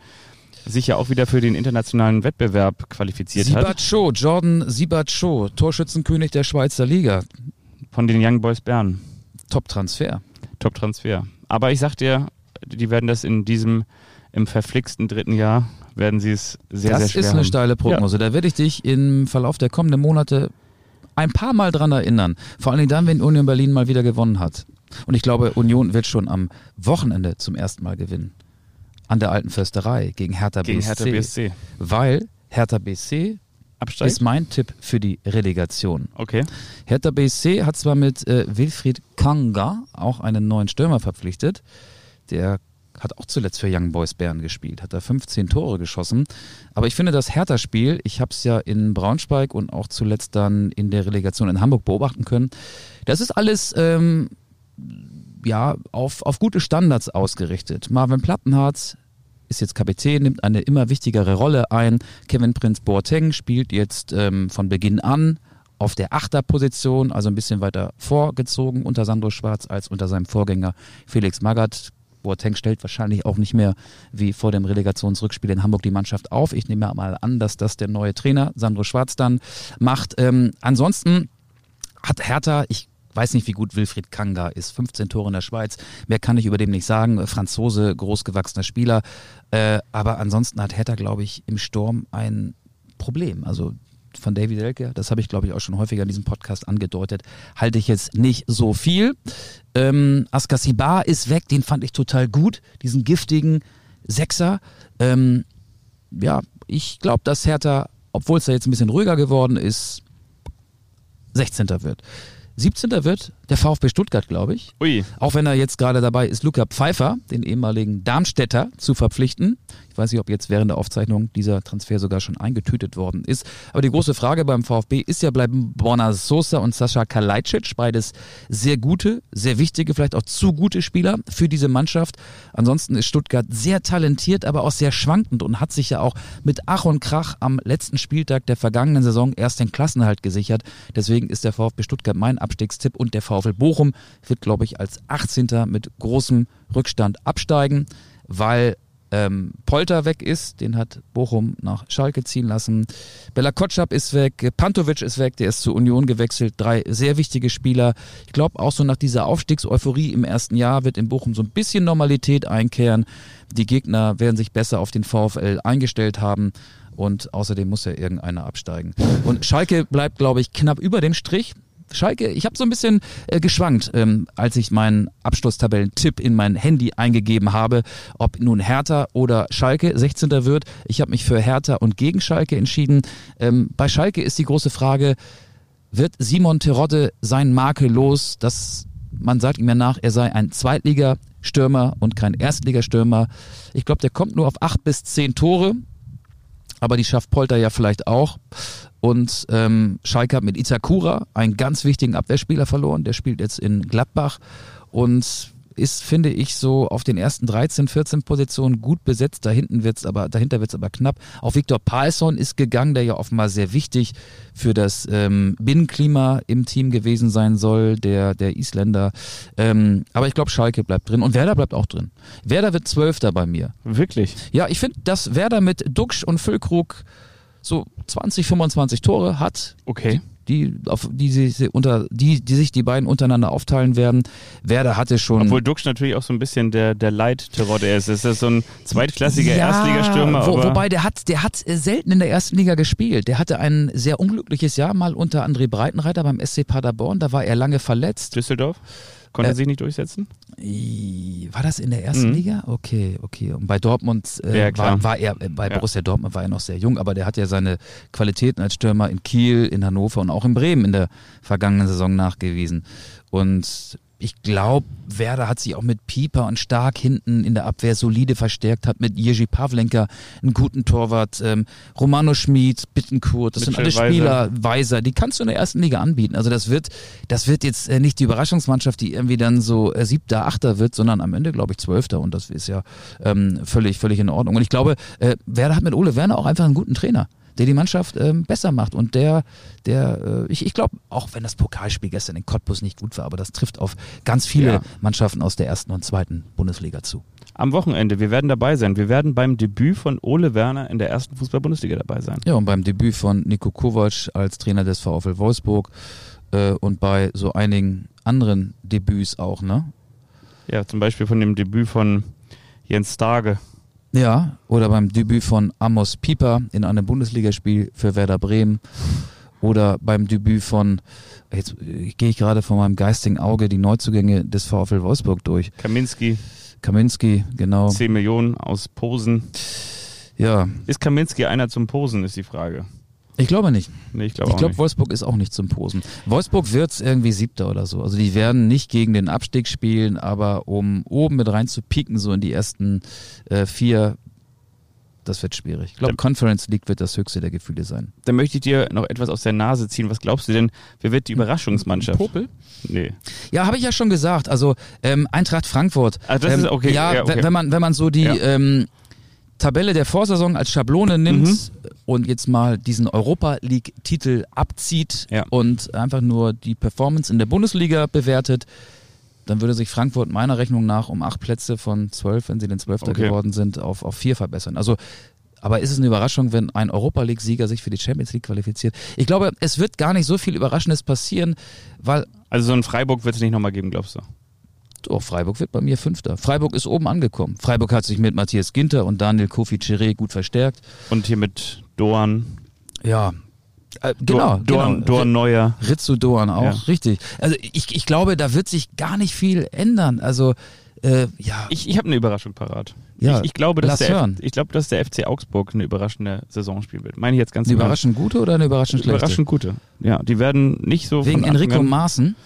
S2: sich ja auch wieder für den internationalen Wettbewerb qualifiziert
S3: Siebert
S2: hat.
S3: Show, Jordan Siebert Show, Torschützenkönig der Schweizer Liga.
S2: Von den Young Boys Bern.
S3: Top-Transfer.
S2: Top-Transfer. Aber ich sag dir, die werden das in diesem, im verflixten dritten Jahr, werden sie es sehr,
S3: das
S2: sehr schwer
S3: Das ist eine
S2: haben.
S3: steile Prognose. Ja. Da werde ich dich im Verlauf der kommenden Monate ein paar Mal dran erinnern. Vor allen Dingen dann, wenn Union Berlin mal wieder gewonnen hat. Und ich glaube, Union wird schon am Wochenende zum ersten Mal gewinnen. An der alten Försterei gegen Hertha
S2: gegen
S3: BSC.
S2: Hertha BSC.
S3: Weil Hertha BSC
S2: Absteigt?
S3: ist mein Tipp für die Relegation.
S2: Okay.
S3: Hertha BSC hat zwar mit äh, Wilfried Kanga auch einen neuen Stürmer verpflichtet. Der hat auch zuletzt für Young Boys Bern gespielt, hat da 15 Tore geschossen. Aber ich finde das Hertha-Spiel, ich habe es ja in Braunschweig und auch zuletzt dann in der Relegation in Hamburg beobachten können. Das ist alles ähm, ja auf, auf gute Standards ausgerichtet. Marvin Plattenhardt ist jetzt Kapitän, nimmt eine immer wichtigere Rolle ein. Kevin Prinz Boateng spielt jetzt ähm, von Beginn an auf der Achterposition, also ein bisschen weiter vorgezogen unter Sandro Schwarz als unter seinem Vorgänger Felix Magath. Boateng stellt wahrscheinlich auch nicht mehr wie vor dem Relegationsrückspiel in Hamburg die Mannschaft auf. Ich nehme mal an, dass das der neue Trainer Sandro Schwarz dann macht. Ähm, ansonsten hat Hertha, ich weiß nicht, wie gut Wilfried Kanga ist. 15 Tore in der Schweiz. Mehr kann ich über dem nicht sagen. Franzose, großgewachsener Spieler. Äh, aber ansonsten hat Hertha, glaube ich, im Sturm ein Problem. Also von David Elke, das habe ich glaube ich auch schon häufiger in diesem Podcast angedeutet, halte ich jetzt nicht so viel. Ähm, Askasibar ist weg, den fand ich total gut, diesen giftigen Sechser. Ähm, ja, ich glaube, dass Hertha, obwohl es da jetzt ein bisschen ruhiger geworden ist, 16. wird. 17. wird der VfB Stuttgart, glaube ich.
S2: Ui.
S3: Auch wenn er jetzt gerade dabei ist, Luca Pfeiffer, den ehemaligen Darmstädter, zu verpflichten. Weiß nicht, ob jetzt während der Aufzeichnung dieser Transfer sogar schon eingetütet worden ist. Aber die große Frage beim VfB ist ja, bleiben Borna Sosa und Sascha Kalajdzic, beides sehr gute, sehr wichtige, vielleicht auch zu gute Spieler für diese Mannschaft. Ansonsten ist Stuttgart sehr talentiert, aber auch sehr schwankend und hat sich ja auch mit Ach und Krach am letzten Spieltag der vergangenen Saison erst den Klassenhalt gesichert. Deswegen ist der VfB Stuttgart mein Abstiegstipp und der VfL Bochum wird, glaube ich, als 18. mit großem Rückstand absteigen, weil ähm, Polter weg ist, den hat Bochum nach Schalke ziehen lassen. Bella Kotschap ist weg, Pantovic ist weg, der ist zur Union gewechselt. Drei sehr wichtige Spieler. Ich glaube, auch so nach dieser Aufstiegseuphorie im ersten Jahr wird in Bochum so ein bisschen Normalität einkehren. Die Gegner werden sich besser auf den VfL eingestellt haben. Und außerdem muss ja irgendeiner absteigen. Und Schalke bleibt, glaube ich, knapp über dem Strich. Schalke, ich habe so ein bisschen äh, geschwankt, ähm, als ich meinen Abschlusstabellentipp in mein Handy eingegeben habe, ob nun Hertha oder Schalke 16. wird. Ich habe mich für Hertha und gegen Schalke entschieden. Ähm, bei Schalke ist die große Frage, wird Simon Terodde sein Makel los? Das, man sagt ihm ja nach, er sei ein Zweitligastürmer und kein Erstligastürmer. Ich glaube, der kommt nur auf acht bis zehn Tore aber die schafft Polter ja vielleicht auch. Und ähm, Schalke hat mit Itakura einen ganz wichtigen Abwehrspieler verloren. Der spielt jetzt in Gladbach und ist, finde ich, so auf den ersten 13, 14 Positionen gut besetzt. Da hinten wird's aber, dahinter wird es aber knapp. Auch Viktor Palsson ist gegangen, der ja offenbar sehr wichtig für das ähm, Binnenklima im Team gewesen sein soll, der, der Isländer. Ähm, aber ich glaube, Schalke bleibt drin und Werder bleibt auch drin. Werder wird Zwölfter bei mir.
S2: Wirklich?
S3: Ja, ich finde, dass Werder mit Duxch und Füllkrug so 20, 25 Tore hat.
S2: Okay.
S3: Die, auf die, sie unter, die, die sich die beiden untereinander aufteilen werden. Werder hatte schon.
S2: Obwohl Duxch natürlich auch so ein bisschen der, der Leitterodde ist. Ist das so ein zweitklassiger
S3: ja,
S2: Erstligastürmer?
S3: Wo, wobei der hat, der hat selten in der ersten Liga gespielt. Der hatte ein sehr unglückliches Jahr mal unter André Breitenreiter beim SC Paderborn. Da war er lange verletzt.
S2: Düsseldorf? Konnte er sich nicht durchsetzen?
S3: War das in der ersten mhm. Liga? Okay, okay. Und bei Dortmund äh, ja, war, war, er, äh, bei ja. Borussia Dortmund war er noch sehr jung, aber der hat ja seine Qualitäten als Stürmer in Kiel, in Hannover und auch in Bremen in der vergangenen Saison nachgewiesen. Und ich glaube, Werder hat sich auch mit Pieper und Stark hinten in der Abwehr solide verstärkt, hat mit Jerzy Pavlenka einen guten Torwart, ähm, Romano Schmid, Bittenkurt, das Mitchell sind alle Spieler, Weiser. Weiser, die kannst du in der ersten Liga anbieten. Also das wird, das wird jetzt äh, nicht die Überraschungsmannschaft, die irgendwie dann so äh, siebter, achter wird, sondern am Ende, glaube ich, zwölfter und das ist ja ähm, völlig, völlig in Ordnung. Und ich glaube, äh, Werder hat mit Ole Werner auch einfach einen guten Trainer der die Mannschaft ähm, besser macht. Und der, der, äh, ich, ich glaube, auch wenn das Pokalspiel gestern in Cottbus nicht gut war, aber das trifft auf ganz viele ja. Mannschaften aus der ersten und zweiten Bundesliga zu.
S2: Am Wochenende, wir werden dabei sein. Wir werden beim Debüt von Ole Werner in der ersten Fußball-Bundesliga dabei sein.
S3: Ja, und beim Debüt von Nico Kovac als Trainer des VfL Wolfsburg äh, und bei so einigen anderen Debüts auch, ne?
S2: Ja, zum Beispiel von dem Debüt von Jens Starke
S3: ja, oder beim Debüt von Amos Pieper in einem Bundesligaspiel für Werder Bremen. Oder beim Debüt von, jetzt gehe ich gerade von meinem geistigen Auge die Neuzugänge des VfL Wolfsburg durch.
S2: Kaminski.
S3: Kaminski, genau.
S2: 10 Millionen aus Posen.
S3: Ja.
S2: Ist Kaminski einer zum Posen, ist die Frage.
S3: Ich glaube nicht.
S2: Nee, ich glaube
S3: glaub, Wolfsburg ist auch nicht zum Posen. Wolfsburg wird irgendwie Siebter oder so. Also die werden nicht gegen den Abstieg spielen, aber um oben mit rein zu pieken, so in die ersten äh, vier, das wird schwierig. Ich glaube, Conference League wird das höchste der Gefühle sein.
S2: Dann möchte ich dir noch etwas aus der Nase ziehen. Was glaubst du denn, wer wird die Überraschungsmannschaft?
S3: Popel?
S2: Nee.
S3: Ja, habe ich ja schon gesagt. Also ähm, Eintracht Frankfurt.
S2: Also das
S3: ähm,
S2: ist okay.
S3: Ja, ja okay. wenn man wenn man so die ja. ähm, Tabelle der Vorsaison als Schablone nimmt mhm. und jetzt mal diesen Europa League Titel abzieht ja. und einfach nur die Performance in der Bundesliga bewertet, dann würde sich Frankfurt meiner Rechnung nach um acht Plätze von zwölf, wenn sie den Zwölfter okay. geworden sind, auf, auf vier verbessern. Also aber ist es eine Überraschung, wenn ein Europa League-Sieger sich für die Champions League qualifiziert? Ich glaube, es wird gar nicht so viel Überraschendes passieren, weil.
S2: Also so ein Freiburg wird es nicht nochmal geben, glaubst du?
S3: Oh, Freiburg wird bei mir Fünfter. Freiburg ist oben angekommen. Freiburg hat sich mit Matthias Ginter und Daniel Kofi Chiré gut verstärkt.
S2: Und hier mit Doan.
S3: Ja, äh, genau,
S2: Dorn,
S3: genau.
S2: Dorn Neuer.
S3: Ritzu Dorn auch, ja. richtig. Also ich, ich glaube, da wird sich gar nicht viel ändern. Also äh, ja.
S2: Ich, ich habe eine Überraschung parat.
S3: Ja,
S2: ich, ich, glaube, dass der
S3: hören.
S2: F, ich glaube, dass der FC Augsburg eine überraschende Saison spielen wird. Meine ich jetzt ganz
S3: Eine überraschend gute oder eine überraschend schlechte?
S2: Überraschend gute. Ja, die werden nicht so
S3: wegen Enrico Maaßen.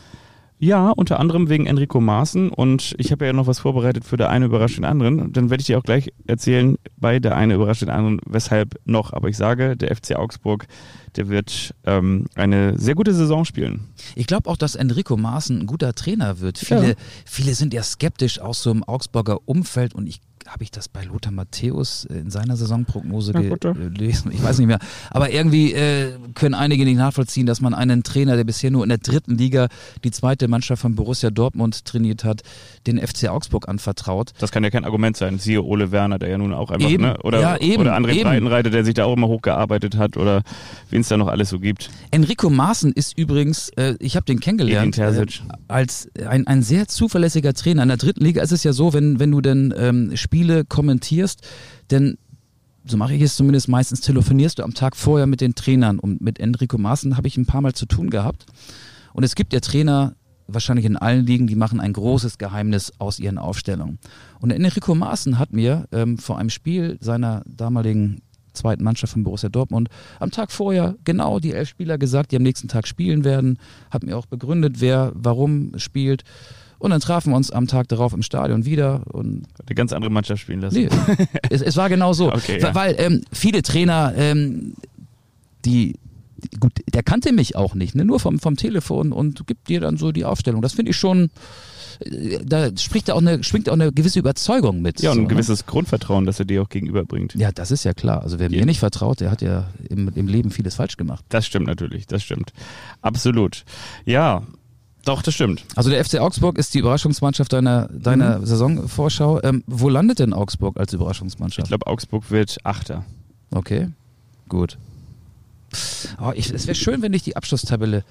S2: Ja, unter anderem wegen Enrico Maaßen und ich habe ja noch was vorbereitet für der eine überrascht den anderen. Dann werde ich dir auch gleich erzählen, bei der eine überrascht den anderen, weshalb noch. Aber ich sage, der FC Augsburg, der wird ähm, eine sehr gute Saison spielen.
S3: Ich glaube auch, dass Enrico Maaßen ein guter Trainer wird. Viele,
S2: Ja.
S3: viele sind ja skeptisch aus so einem Augsburger Umfeld und ich habe ich das bei Lothar Matthäus in seiner Saisonprognose gelesen? Ich weiß nicht mehr. Aber irgendwie äh, können einige nicht nachvollziehen, dass man einen Trainer, der bisher nur in der dritten Liga die zweite Mannschaft von Borussia Dortmund trainiert hat, den FC Augsburg anvertraut.
S2: Das kann ja kein Argument sein. Siehe Ole Werner, der ja nun auch einfach,
S3: Eben.
S2: ne? Oder,
S3: Ja, eben,
S2: oder André
S3: eben.
S2: Breitenreiter, der sich da auch immer hochgearbeitet hat oder wen es da noch alles so gibt.
S3: Enrico Maaßen ist übrigens, äh, ich habe den kennengelernt, äh, als ein, ein sehr zuverlässiger Trainer. In der dritten Liga ist es ja so, wenn, wenn du denn ähm, Spiele kommentierst, denn so mache ich es zumindest meistens, telefonierst du am Tag vorher mit den Trainern und mit Enrico Maaßen habe ich ein paar Mal zu tun gehabt. Und es gibt ja Trainer, wahrscheinlich in allen Ligen, die machen ein großes Geheimnis aus ihren Aufstellungen. Und Enrico Maaßen hat mir ähm, vor einem Spiel seiner damaligen zweiten Mannschaft von Borussia Dortmund am Tag vorher genau die elf Spieler gesagt, die am nächsten Tag spielen werden, hat mir auch begründet, wer warum spielt. Und dann trafen wir uns am Tag darauf im Stadion wieder und
S2: Eine ganz andere Mannschaft spielen lassen.
S3: Nee, es, es war genau so.
S2: Okay, ja.
S3: Weil ähm, viele Trainer, ähm, die, gut, der kannte mich auch nicht, ne? nur vom, vom Telefon und gibt dir dann so die Aufstellung. Das finde ich schon, äh, da spricht auch eine, schwingt auch eine gewisse Überzeugung mit.
S2: Ja, und
S3: so,
S2: ein
S3: ne?
S2: gewisses Grundvertrauen, das er dir auch gegenüberbringt.
S3: Ja, das ist ja klar. Also wer mir
S2: Ja.
S3: nicht vertraut, der hat ja im, im Leben vieles falsch gemacht.
S2: Das stimmt natürlich, das stimmt. Absolut. Ja, doch, das stimmt.
S3: Also der FC Augsburg ist die Überraschungsmannschaft deiner, deiner
S2: Mhm.
S3: Saisonvorschau. Ähm, wo landet denn Augsburg als
S2: Ich
S3: Überraschungsmannschaft?
S2: glaube, Augsburg wird Achter.
S3: Okay, gut. Oh, ich, es wäre schön, wenn ich die Abschlusstabelle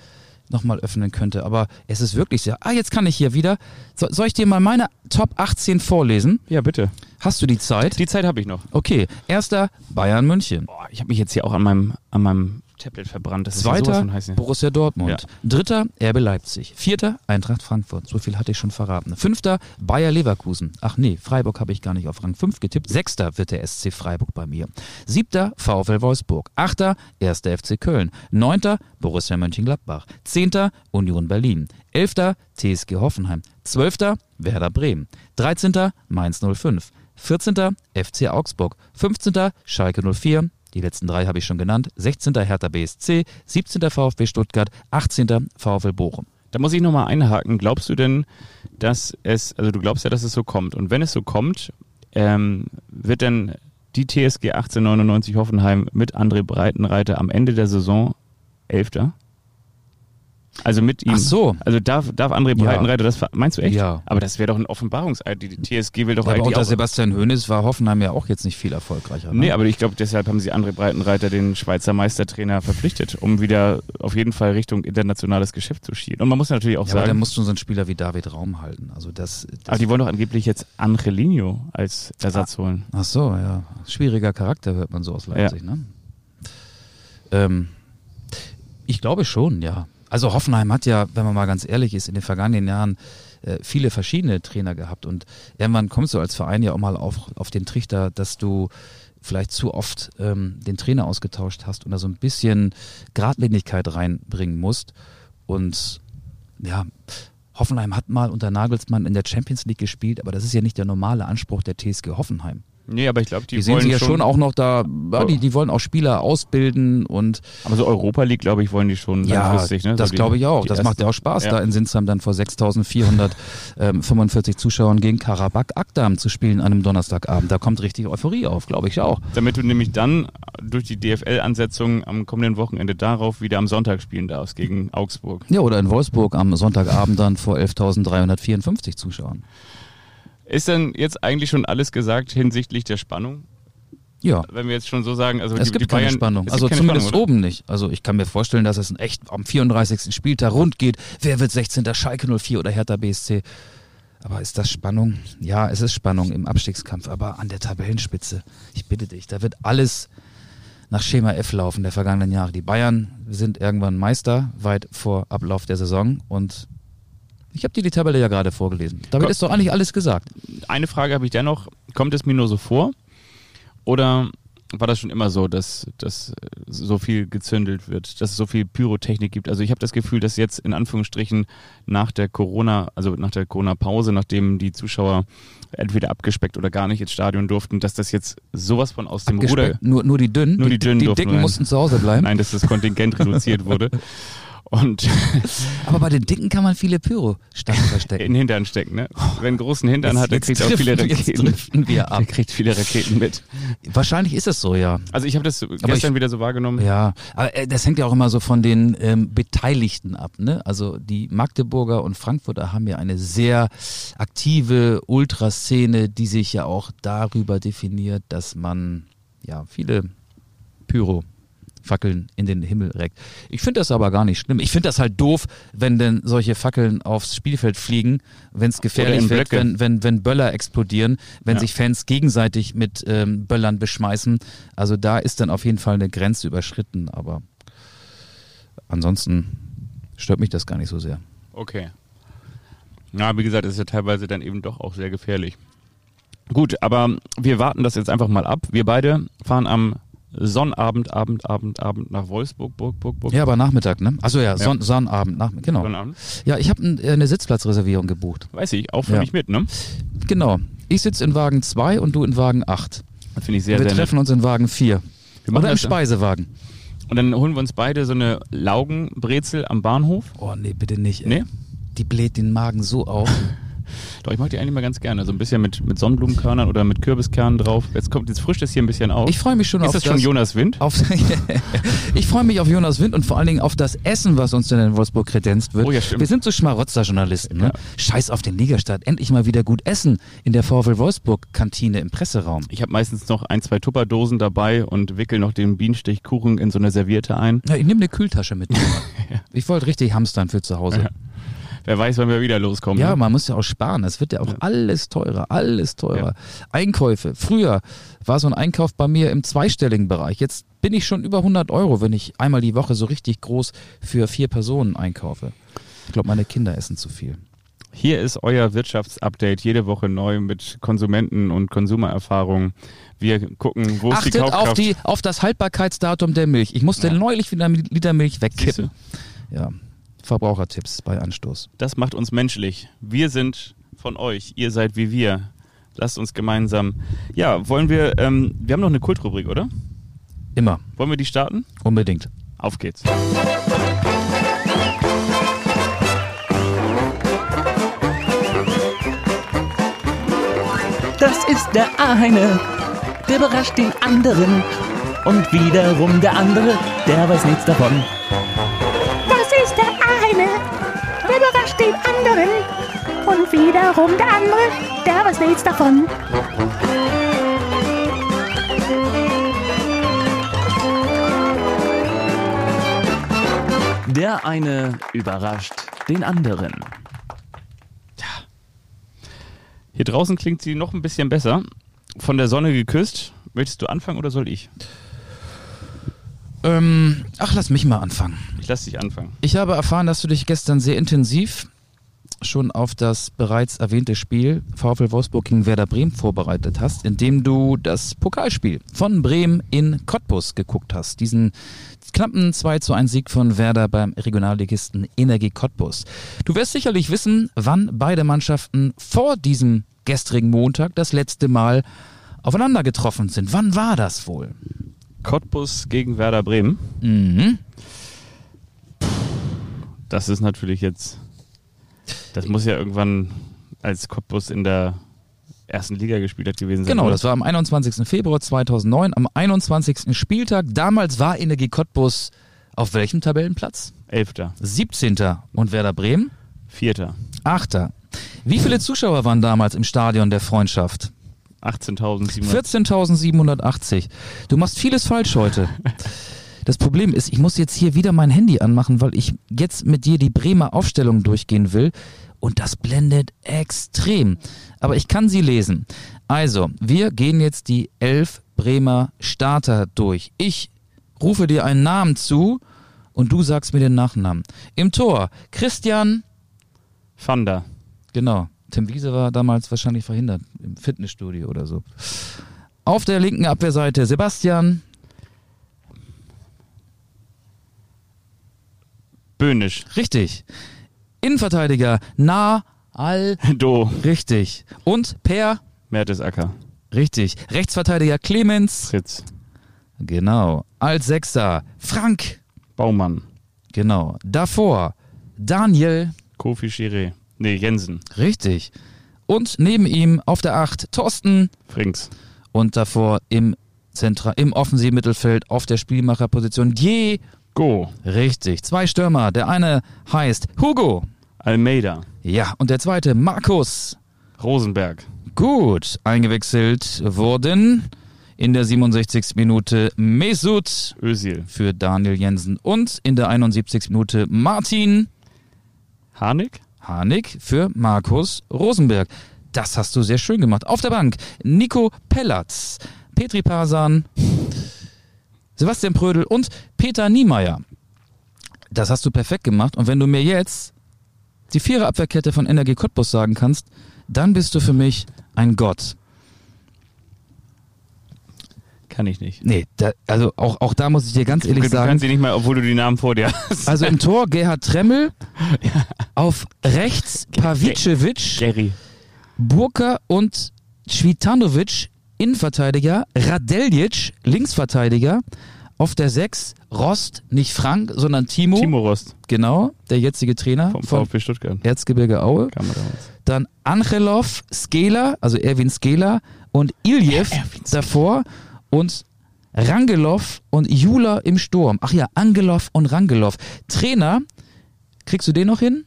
S3: nochmal öffnen könnte, aber es ist wirklich sehr. Ah, jetzt kann ich hier wieder. So, soll ich dir mal meine Top 18 vorlesen?
S2: Ja, bitte.
S3: Hast du die Zeit?
S2: Die Zeit habe ich noch.
S3: Okay, erster Bayern München.
S2: Boah, ich habe mich jetzt hier auch an meinem, an meinem Tablet verbrannt. Das ja
S3: Zweiter
S2: hier.
S3: Borussia Dortmund.
S2: Ja.
S3: Dritter RB Leipzig. Vierter Eintracht Frankfurt. So viel hatte ich schon verraten. Fünfter Bayer Leverkusen. Ach nee, Freiburg habe ich gar nicht auf Rang 5 getippt. Sechster wird der SC Freiburg bei mir. Siebter VfL Wolfsburg. Achter erster FC Köln. Neunter Borussia Mönchengladbach. Zehnter Union Berlin. Elfter TSG Hoffenheim. Zwölfter Werder Bremen. Dreizehnter Mainz 05. 14. FC Augsburg. 15. Schalke 04. Die letzten drei habe ich schon genannt. 16. Hertha BSC, 17. VfB Stuttgart, 18. VfL Bochum.
S2: Da muss ich nochmal einhaken. Glaubst du denn, dass es, also du glaubst ja, dass es so kommt. Und wenn es so kommt, ähm, wird denn die TSG 1899 Hoffenheim mit André Breitenreiter am Ende der Saison Elfter? Also mit ihm.
S3: Ach so.
S2: Also darf, darf André
S3: Ja.
S2: Breitenreiter das, ver- meinst du echt?
S3: Ja.
S2: Aber das wäre doch ein Offenbarungseid. Die TSG will doch
S3: Ja, aber
S2: eigentlich
S3: unter
S2: auch,
S3: Sebastian Hoeneß war Hoffenheim ja auch jetzt nicht viel erfolgreicher. Ne?
S2: Nee, aber ich glaube, deshalb haben sie André Breitenreiter, den Schweizer Meistertrainer, verpflichtet, um wieder auf jeden Fall Richtung internationales Geschäft zu schielen. Und man muss natürlich auch
S3: ja, aber dann
S2: sagen,
S3: musst du so einen Spieler wie David Raum halten. Also das, das
S2: aber die wollen doch angeblich jetzt Angelino als
S3: Ah.
S2: Ersatz holen.
S3: Ach so, ja. Schwieriger Charakter hört man so aus Leipzig, ne? Ähm, ich glaube schon, ja. Also Hoffenheim hat ja, wenn man mal ganz ehrlich ist, in den vergangenen Jahren äh, viele verschiedene Trainer gehabt und irgendwann kommst du als Verein ja auch mal auf, auf den Trichter, dass du vielleicht zu oft ähm, den Trainer ausgetauscht hast und da so ein bisschen Gradlinigkeit reinbringen musst und ja, Hoffenheim hat mal unter Nagelsmann in der Champions League gespielt, aber das ist ja nicht der normale Anspruch der TSG Hoffenheim.
S2: Nee, aber ich glaube, die,
S3: Die, sehen
S2: wollen
S3: sich ja schon auch noch da, ja,
S2: Oh.
S3: die, die wollen auch Spieler ausbilden und
S2: Aber so Europa League, glaube ich, wollen die schon
S3: ja,
S2: langfristig. Ne?
S3: das
S2: so die-
S3: glaube ich auch. Das
S2: erste-
S3: macht ja auch Spaß,
S2: Ja.
S3: da in Sinsheim dann vor 6.445 Zuschauern gegen Karabakh Akdam zu spielen an einem Donnerstagabend. Da kommt richtig Euphorie auf, glaube ich auch.
S2: Damit du nämlich dann durch die DFL-Ansetzung am kommenden Wochenende darauf wieder am Sonntag spielen darfst gegen Augsburg.
S3: Ja, oder in Wolfsburg am Sonntagabend dann vor 11.354 Zuschauern.
S2: Ist denn jetzt eigentlich schon alles gesagt hinsichtlich der Spannung?
S3: Ja.
S2: Wenn wir jetzt schon so sagen, also
S3: Es
S2: die,
S3: gibt
S2: die
S3: keine
S2: Bayern,
S3: Spannung.
S2: es
S3: Also zumindest
S2: Spannung,
S3: oben nicht. Also ich kann mir vorstellen, dass es echt am 34. Spieltag rund geht. Wer wird 16. Schalke 04 oder Hertha BSC? Aber ist das Spannung? Ja, es ist Spannung im Abstiegskampf, aber an der Tabellenspitze. Ich bitte dich, da wird alles nach Schema F laufen der vergangenen Jahre. Die Bayern sind irgendwann Meister, weit vor Ablauf der Saison und ich habe dir die Tabelle ja gerade vorgelesen. Damit
S2: Komm.
S3: ist doch eigentlich alles gesagt.
S2: Eine Frage habe ich dennoch. Kommt es mir nur so vor? Oder war das schon immer so, dass, dass so viel gezündelt wird, dass es so viel Pyrotechnik gibt. Also ich habe das Gefühl, dass jetzt in Anführungsstrichen nach der Corona, also nach der Corona-Pause, nachdem die Zuschauer entweder abgespeckt oder gar nicht ins Stadion durften, dass das jetzt sowas von aus dem Ruder.
S3: Nur, nur die dünnen?
S2: Nur die dünnen
S3: Die dicken
S2: rein.
S3: mussten zu Hause bleiben?
S2: Nein, dass das Kontingent reduziert wurde. Und
S3: Aber bei den dicken kann man viele Pyro-Stangen verstecken.
S2: in den Hintern stecken, ne? Wer einen großen Hintern hat, der
S3: Jetzt
S2: kriegt auch viele
S3: jetzt
S2: Raketen.
S3: wir ab.
S2: Der kriegt viele Raketen mit.
S3: Wahrscheinlich ist es so, ja.
S2: Also ich habe das gestern
S3: ich-
S2: wieder so wahrgenommen.
S3: Ja, aber äh, das hängt ja auch immer so von den ähm, Beteiligten ab. Ne? Also die Magdeburger und Frankfurter haben ja eine sehr aktive Ultraszene, die sich ja auch darüber definiert, dass man ja viele Pyro-Fackeln in den Himmel reckt. Ich finde das aber gar nicht schlimm. Ich finde das halt doof, wenn denn solche Fackeln aufs Spielfeld fliegen, wenn es gefährlich wird, wenn, wenn, wenn Böller explodieren, wenn
S2: Ja.
S3: sich Fans gegenseitig mit ähm, Böllern beschmeißen. Also da ist dann auf jeden Fall eine Grenze überschritten, aber ansonsten stört mich das gar nicht so sehr.
S2: Okay. Na, wie gesagt, ist ja teilweise dann eben doch auch sehr gefährlich. Gut, aber wir warten das jetzt einfach mal ab. Wir beide fahren am Sonnabend, Abend, Abend, Abend nach Wolfsburg, Burg, Burg, Burg.
S3: Ja, aber Nachmittag, ne? Also ja, Son Sonnabend, nach, genau.
S2: Sonnabend.
S3: Ja, ich habe äh, eine Sitzplatzreservierung gebucht.
S2: Weiß ich, auch für
S3: Ja.
S2: mich mit, ne?
S3: Genau. Ich sitze in Wagen 2 und du in Wagen 8.
S2: Das finde ich sehr,
S3: wir
S2: sehr
S3: treffen
S2: nett.
S3: uns in Wagen 4.
S2: Wir
S3: Oder im
S2: ja.
S3: Speisewagen.
S2: Und dann holen wir uns beide so eine Laugenbrezel am Bahnhof.
S3: Oh nee, bitte nicht. Ey.
S2: Nee?
S3: Die bläht den Magen so auf.
S2: Doch, ich mag die eigentlich mal ganz gerne. So ein bisschen mit, mit Sonnenblumenkörnern oder mit Kürbiskernen drauf. Jetzt kommt, jetzt frischt es hier ein bisschen auf.
S3: Ich freue mich schon
S2: Ist
S3: auf
S2: das schon Jonas Wind?
S3: Auf, ich freue mich auf Jonas Wind und vor allen Dingen auf das Essen, was uns denn in Wolfsburg kredenzt wird.
S2: Oh ja, stimmt.
S3: Wir sind so Schmarotzer-Journalisten. Ne?
S2: Ja.
S3: Scheiß auf den Ligastart. Endlich mal wieder gut essen in der VfL Wolfsburg-Kantine im Presseraum.
S2: Ich habe meistens noch ein, zwei Tupperdosen dabei und wickel noch den Bienenstichkuchen in so eine Serviette ein.
S3: Ja, ich nehme eine Kühltasche mit. Ich wollte richtig hamstern für zu Hause.
S2: Ja. Wer weiß, wann wir wieder loskommen.
S3: Ja,
S2: ne?
S3: man muss ja auch sparen. Es wird ja auch alles teurer, alles teurer. Einkäufe. Früher war so ein Einkauf bei mir im zweistelligen Bereich. Jetzt bin ich schon über 100 Euro, wenn ich einmal die Woche so richtig groß für vier Personen einkaufe. Ich glaube, meine Kinder essen zu viel.
S2: Hier ist euer Wirtschaftsupdate jede Woche neu mit Konsumenten und Konsumererfahrungen. Wir gucken, wo ist die
S3: Achtet
S2: Kaufkraft.
S3: auf, die, auf das Haltbarkeitsdatum der Milch. Ich musste
S2: Ja.
S3: neulich wieder einen Liter Milch wegkippen. Ja, Verbrauchertipps bei Anstoß.
S2: Das macht uns menschlich. Wir sind von euch. Ihr seid wie wir. Lasst uns gemeinsam. Ja, wollen wir. Ähm, wir haben noch eine Kultrubrik, oder?
S3: Immer,
S2: Wollen wir die starten?
S3: unbedingt.
S2: Auf geht's.
S1: Das ist der eine, der überrascht den anderen. Und wiederum der andere, der weiß nichts davon.
S5: Den anderen. Und wiederum der andere, der weiß nichts davon.
S1: Der eine überrascht den anderen.
S2: Hier draußen klingt sie noch ein bisschen besser. Von der Sonne geküsst. Möchtest du anfangen oder soll ich?
S3: Ähm, ach, lass mich mal anfangen.
S2: Ich lasse dich anfangen.
S3: Ich habe erfahren, dass du dich gestern sehr intensiv schon auf das bereits erwähnte Spiel VfL Wolfsburg gegen Werder Bremen vorbereitet hast, indem du das Pokalspiel von Bremen in Cottbus geguckt hast. Diesen knappen 2 zu 1 Sieg von Werder beim Regionalligisten Energie Cottbus. Du wirst sicherlich wissen, wann beide Mannschaften vor diesem gestrigen Montag das letzte Mal aufeinander getroffen sind. Wann war das wohl?
S2: Cottbus gegen Werder Bremen.
S3: Mhm.
S2: Das ist natürlich jetzt. Das muss ja irgendwann als Cottbus in der ersten Liga gespielt hat gewesen sein.
S3: Genau, das war am 21. Februar 2009, am 21. Spieltag. Damals war Energie Cottbus auf welchem Tabellenplatz?
S2: Elfter,
S3: 17. Und Werder Bremen?
S2: Vierter,
S3: 8. Wie viele Zuschauer waren damals im Stadion der Freundschaft?
S2: 18.700.
S3: 14.780. Du machst vieles falsch heute. Das Problem ist, ich muss jetzt hier wieder mein Handy anmachen, weil ich jetzt mit dir die Bremer Aufstellung durchgehen will. Und das blendet extrem. Aber ich kann sie lesen. Also, wir gehen jetzt die elf Bremer Starter durch. Ich rufe dir einen Namen zu und du sagst mir den Nachnamen. Im Tor Christian,
S2: Fanda.
S3: genau. Tim Wiese war damals wahrscheinlich verhindert im Fitnessstudio oder so. Auf der linken Abwehrseite Sebastian.
S2: Böhnisch.
S3: Richtig. Innenverteidiger Na Al.
S2: Do.
S3: Richtig. Und Per.
S2: Mertesacker.
S3: Richtig. Rechtsverteidiger Clemens.
S2: Fritz.
S3: Genau. Als Sechster Frank.
S2: Baumann.
S3: Genau. Davor Daniel.
S2: Kofi Chiré. Nee, Jensen.
S3: Richtig. Und neben ihm auf der Acht Thorsten.
S2: Frings.
S3: Und davor im Zentra im offensiven Mittelfeld auf der Spielmacherposition Je.
S2: Go.
S3: Richtig. Zwei Stürmer. Der eine heißt Hugo.
S2: Almeida.
S3: Ja. Und der zweite Markus.
S2: Rosenberg.
S3: Gut. Eingewechselt wurden in der 67. Minute Mesut
S2: Özil.
S3: für Daniel Jensen und in der 71. Minute Martin
S2: Harnik.
S3: Harnik für Markus Rosenberg. Das hast du sehr schön gemacht. Auf der Bank Nico Pellatz, Petri Pasan, Sebastian Prödel und Peter Niemeyer. Das hast du perfekt gemacht. Und wenn du mir jetzt die Viererabwehrkette von Energie Cottbus sagen kannst, dann bist du für mich ein Gott.
S2: Kann ich nicht.
S3: Nee, da, also auch, auch da muss ich dir ganz ehrlich
S2: du
S3: sagen,
S2: kannst sie nicht mal, obwohl du die Namen vor dir hast.
S3: also im Tor Gerhard Tremmel, auf rechts Pavicevic. Burka und Cvitanovic, Innenverteidiger, Radeljic, Linksverteidiger, auf der 6 Rost, nicht Frank, sondern Timo,
S2: Timo Rost
S3: genau, der jetzige Trainer
S2: vom
S3: von
S2: VfB Stuttgart.
S3: Erzgebirge Aue. Dann Angelov, Skela, also Erwin Skela und Iljev davor und Rangelov und Jula im Sturm. Ach ja, Angelov und Rangelov. Trainer, kriegst du den noch hin?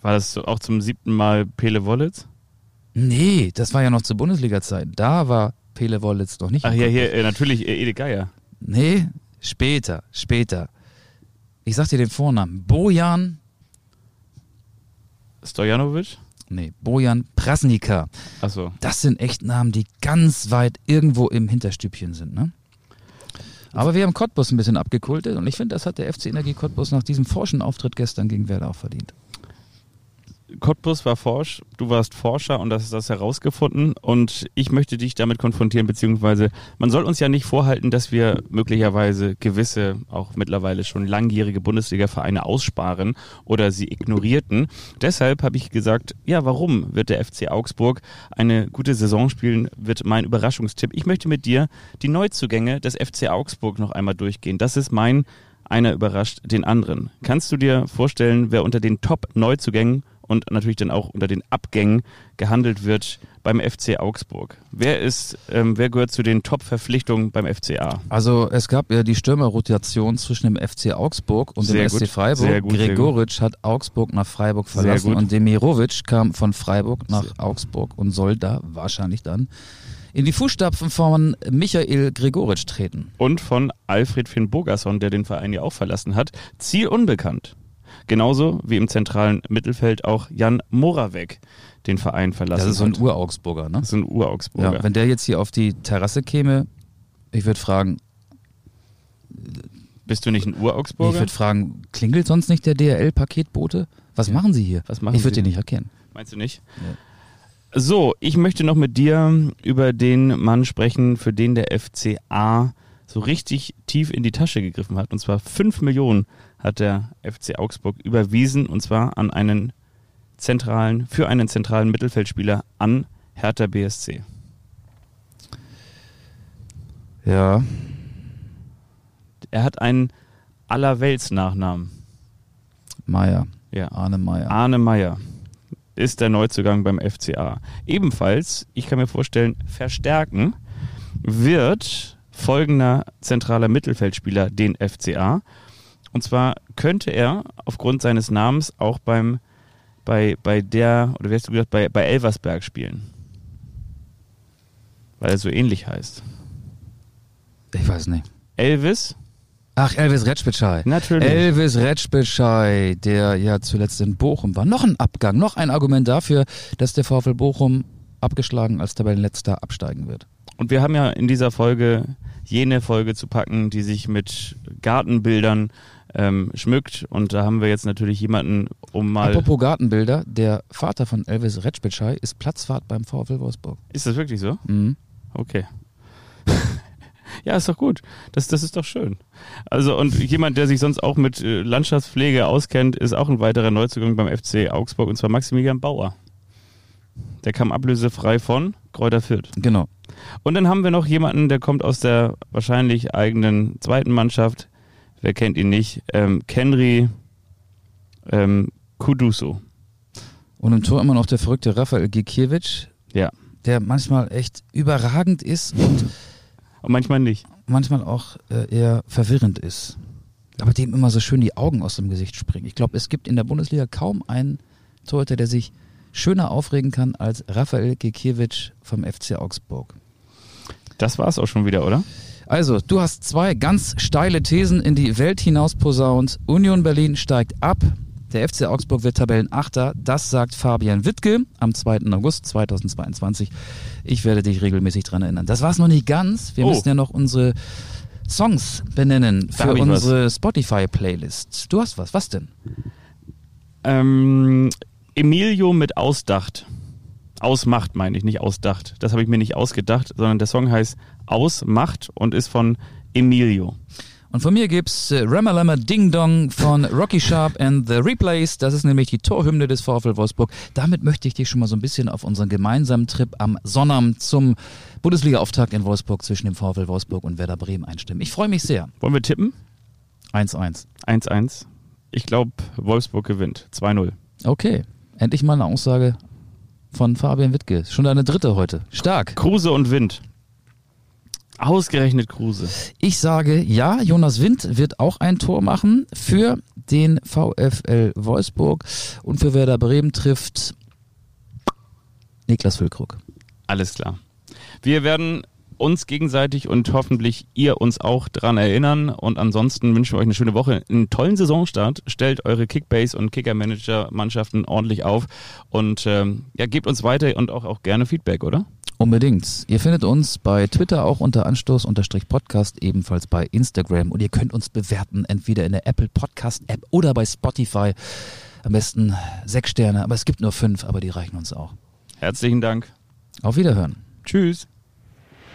S2: War das auch zum siebten Mal Pele Wollitz?
S3: Nee, das war ja noch zur Bundesliga-Zeit. Da war Pele Wollitz noch nicht.
S2: Ach ja,
S3: Kopf.
S2: hier, äh, natürlich äh, Ede Geier.
S3: Nee, später, später. Ich sag dir den Vornamen. Bojan,
S2: Stojanovic?
S3: nee, Bojan Prasnika.
S2: Achso.
S3: Das sind echt Namen, die ganz weit irgendwo im Hinterstübchen sind, ne? Aber wir haben Cottbus ein bisschen abgekultet und ich finde, das hat der FC Energie Cottbus nach diesem forschen Auftritt gestern gegen Werder auch verdient.
S2: Cottbus war forsch, du warst Forscher und das ist das herausgefunden und ich möchte dich damit konfrontieren, beziehungsweise man soll uns ja nicht vorhalten, dass wir möglicherweise gewisse, auch mittlerweile schon langjährige Bundesliga-Vereine aussparen oder sie ignorierten. Deshalb habe ich gesagt, ja, warum wird der FC Augsburg eine gute Saison spielen, wird mein Überraschungstipp. Ich möchte mit dir die Neuzugänge des FC Augsburg noch einmal durchgehen. Das ist mein einer überrascht den anderen. Kannst du dir vorstellen, wer unter den Top-Neuzugängen und natürlich dann auch unter den Abgängen gehandelt wird beim FC Augsburg? Wer ist, ähm, wer gehört zu den Top-Verpflichtungen beim FCA?
S3: Also es gab ja die Stürmerrotation zwischen dem FC Augsburg und
S2: Sehr
S3: dem SC
S2: gut,
S3: Freiburg.
S2: sehr gut, sehr
S3: Gregoritsch hat Augsburg nach Freiburg
S2: Sehr
S3: verlassen und Demirovic kam von Freiburg nach Augsburg und soll da wahrscheinlich dann in die Fußstapfen von Michael Gregoritsch treten.
S2: Und von Alfred Finn Bogerson, der den Verein ja auch verlassen hat. Ziel unbekannt. Genauso wie im zentralen Mittelfeld auch Jan Moravec den Verein verlassen
S3: Das ist so ein. Ur-Augsburger, ne?
S2: Das ist ein Ur-Augsburger.
S3: Ja, wenn der jetzt hier auf die Terrasse käme, ich würde fragen,
S2: Bist du nicht ein
S3: ich
S2: Ur-Augsburger?
S3: würde fragen, klingelt sonst nicht der DRL-Paketbote? Was machen Sie hier?
S2: Was machen
S3: ich würde den nicht erkennen.
S2: Meinst du nicht? So, ich möchte noch mit dir über den Mann sprechen, für den der FCA so richtig tief in die Tasche gegriffen hat. Und zwar 5 Millionen hat der FC Augsburg überwiesen und zwar an einen zentralen, für einen zentralen Mittelfeldspieler an Hertha BSC.
S3: Ja,
S2: Er hat einen Allerwelts-Nachnamen.
S3: Meier,
S2: Ja.
S3: Arne Meier.
S2: Arne Meyer ist der Neuzugang beim FCA. Ebenfalls, ich kann mir vorstellen, verstärken wird folgender zentraler Mittelfeldspieler den FCA. Und zwar könnte er aufgrund seines Namens auch beim bei, bei der, oder wie hast du gesagt, bei, bei Elversberg spielen. Weil er so ähnlich heißt.
S3: Ich weiß nicht.
S2: Elvis?
S3: Ach, Elvis Retschbitschei.
S2: Natürlich.
S3: Elvis Retschbitschei, der ja zuletzt in Bochum war. Noch ein Abgang, noch ein Argument dafür, dass der VfL Bochum abgeschlagen als Tabellenletzter absteigen wird.
S2: Und wir haben ja in dieser Folge jene Folge zu packen, die sich mit Gartenbildern ähm, schmückt. Und da haben wir jetzt natürlich jemanden, um mal.
S3: Apropos Gartenbilder, der Vater von Elvis Retschbitschei ist Platzwart beim VfL Wolfsburg.
S2: Ist das wirklich so?
S3: Mhm.
S2: Okay. ja, ist doch gut. Das, das ist doch schön. Also, und jemand, der sich sonst auch mit äh, Landschaftspflege auskennt, ist auch ein weiterer Neuzugang beim FC Augsburg, und zwar Maximilian Bauer. Der kam ablösefrei von Kräuter Fürth.
S3: Genau.
S2: Und dann haben wir noch jemanden, der kommt aus der wahrscheinlich eigenen zweiten Mannschaft. Wer kennt ihn nicht? Ähm, Kenry ähm, Kuduso.
S3: Und im Tor immer noch der verrückte Rafael Gikiewicz,
S2: Ja.
S3: der manchmal echt überragend ist und
S2: Und manchmal nicht.
S3: manchmal auch äh, eher verwirrend ist. Aber dem immer so schön die Augen aus dem Gesicht springen. Ich glaube, es gibt in der Bundesliga kaum einen Torhüter, der sich schöner aufregen kann als Rafael Gikiewicz vom FC Augsburg.
S2: Das war's auch schon wieder, oder?
S3: Also, du hast zwei ganz steile Thesen in die Welt hinaus posaunt. Union Berlin steigt ab. Der FC Augsburg wird Tabellenachter. Das sagt Fabian Wittke am 2. August 2022. Ich werde dich regelmäßig dran erinnern. Das war's noch nicht ganz. Wir
S2: Oh.
S3: müssen ja noch unsere Songs benennen für unsere Spotify-Playlist. Du hast was. Was denn?
S2: Ähm, Emilio mit Ausdacht. Ausmacht meine ich, nicht ausdacht. Das habe ich mir nicht ausgedacht, sondern der Song heißt Ausmacht und ist von Emilio.
S3: Und von mir gibt's äh, Ramalama Ding Dong von Rocky Sharp and the Replays. Das ist nämlich die Torhymne des VfL Wolfsburg. Damit möchte ich dich schon mal so ein bisschen auf unseren gemeinsamen Trip am Sonnabend zum Bundesliga-Auftakt in Wolfsburg zwischen dem VfL Wolfsburg und Werder Bremen einstimmen. Ich freue mich sehr.
S2: Wollen wir tippen?
S3: 1-1.
S2: 1-1. Ich glaube, Wolfsburg gewinnt. 2-0.
S3: Okay. Endlich mal eine Aussage von Fabian Wittke. Schon deine dritte heute. Stark.
S2: Kruse und Wind. Ausgerechnet Kruse.
S3: Ich sage ja, Jonas Wind wird auch ein Tor machen für den VfL Wolfsburg und für Werder Bremen trifft Niklas Füllkrug.
S2: Alles klar. Wir werden uns gegenseitig und hoffentlich ihr uns auch dran erinnern. Und ansonsten wünschen wir euch eine schöne Woche, einen tollen Saisonstart. Stellt eure Kickbase und Kicker-Manager-Mannschaften ordentlich auf und ähm, ja, gebt uns weiter und auch, auch gerne Feedback, oder?
S3: Unbedingt. Ihr findet uns bei Twitter auch unter Anstoß-Podcast, ebenfalls bei Instagram und ihr könnt uns bewerten, entweder in der Apple Podcast App oder bei Spotify. Am besten sechs Sterne, aber es gibt nur fünf, aber die reichen uns auch.
S2: Herzlichen Dank.
S3: Auf Wiederhören.
S2: Tschüss.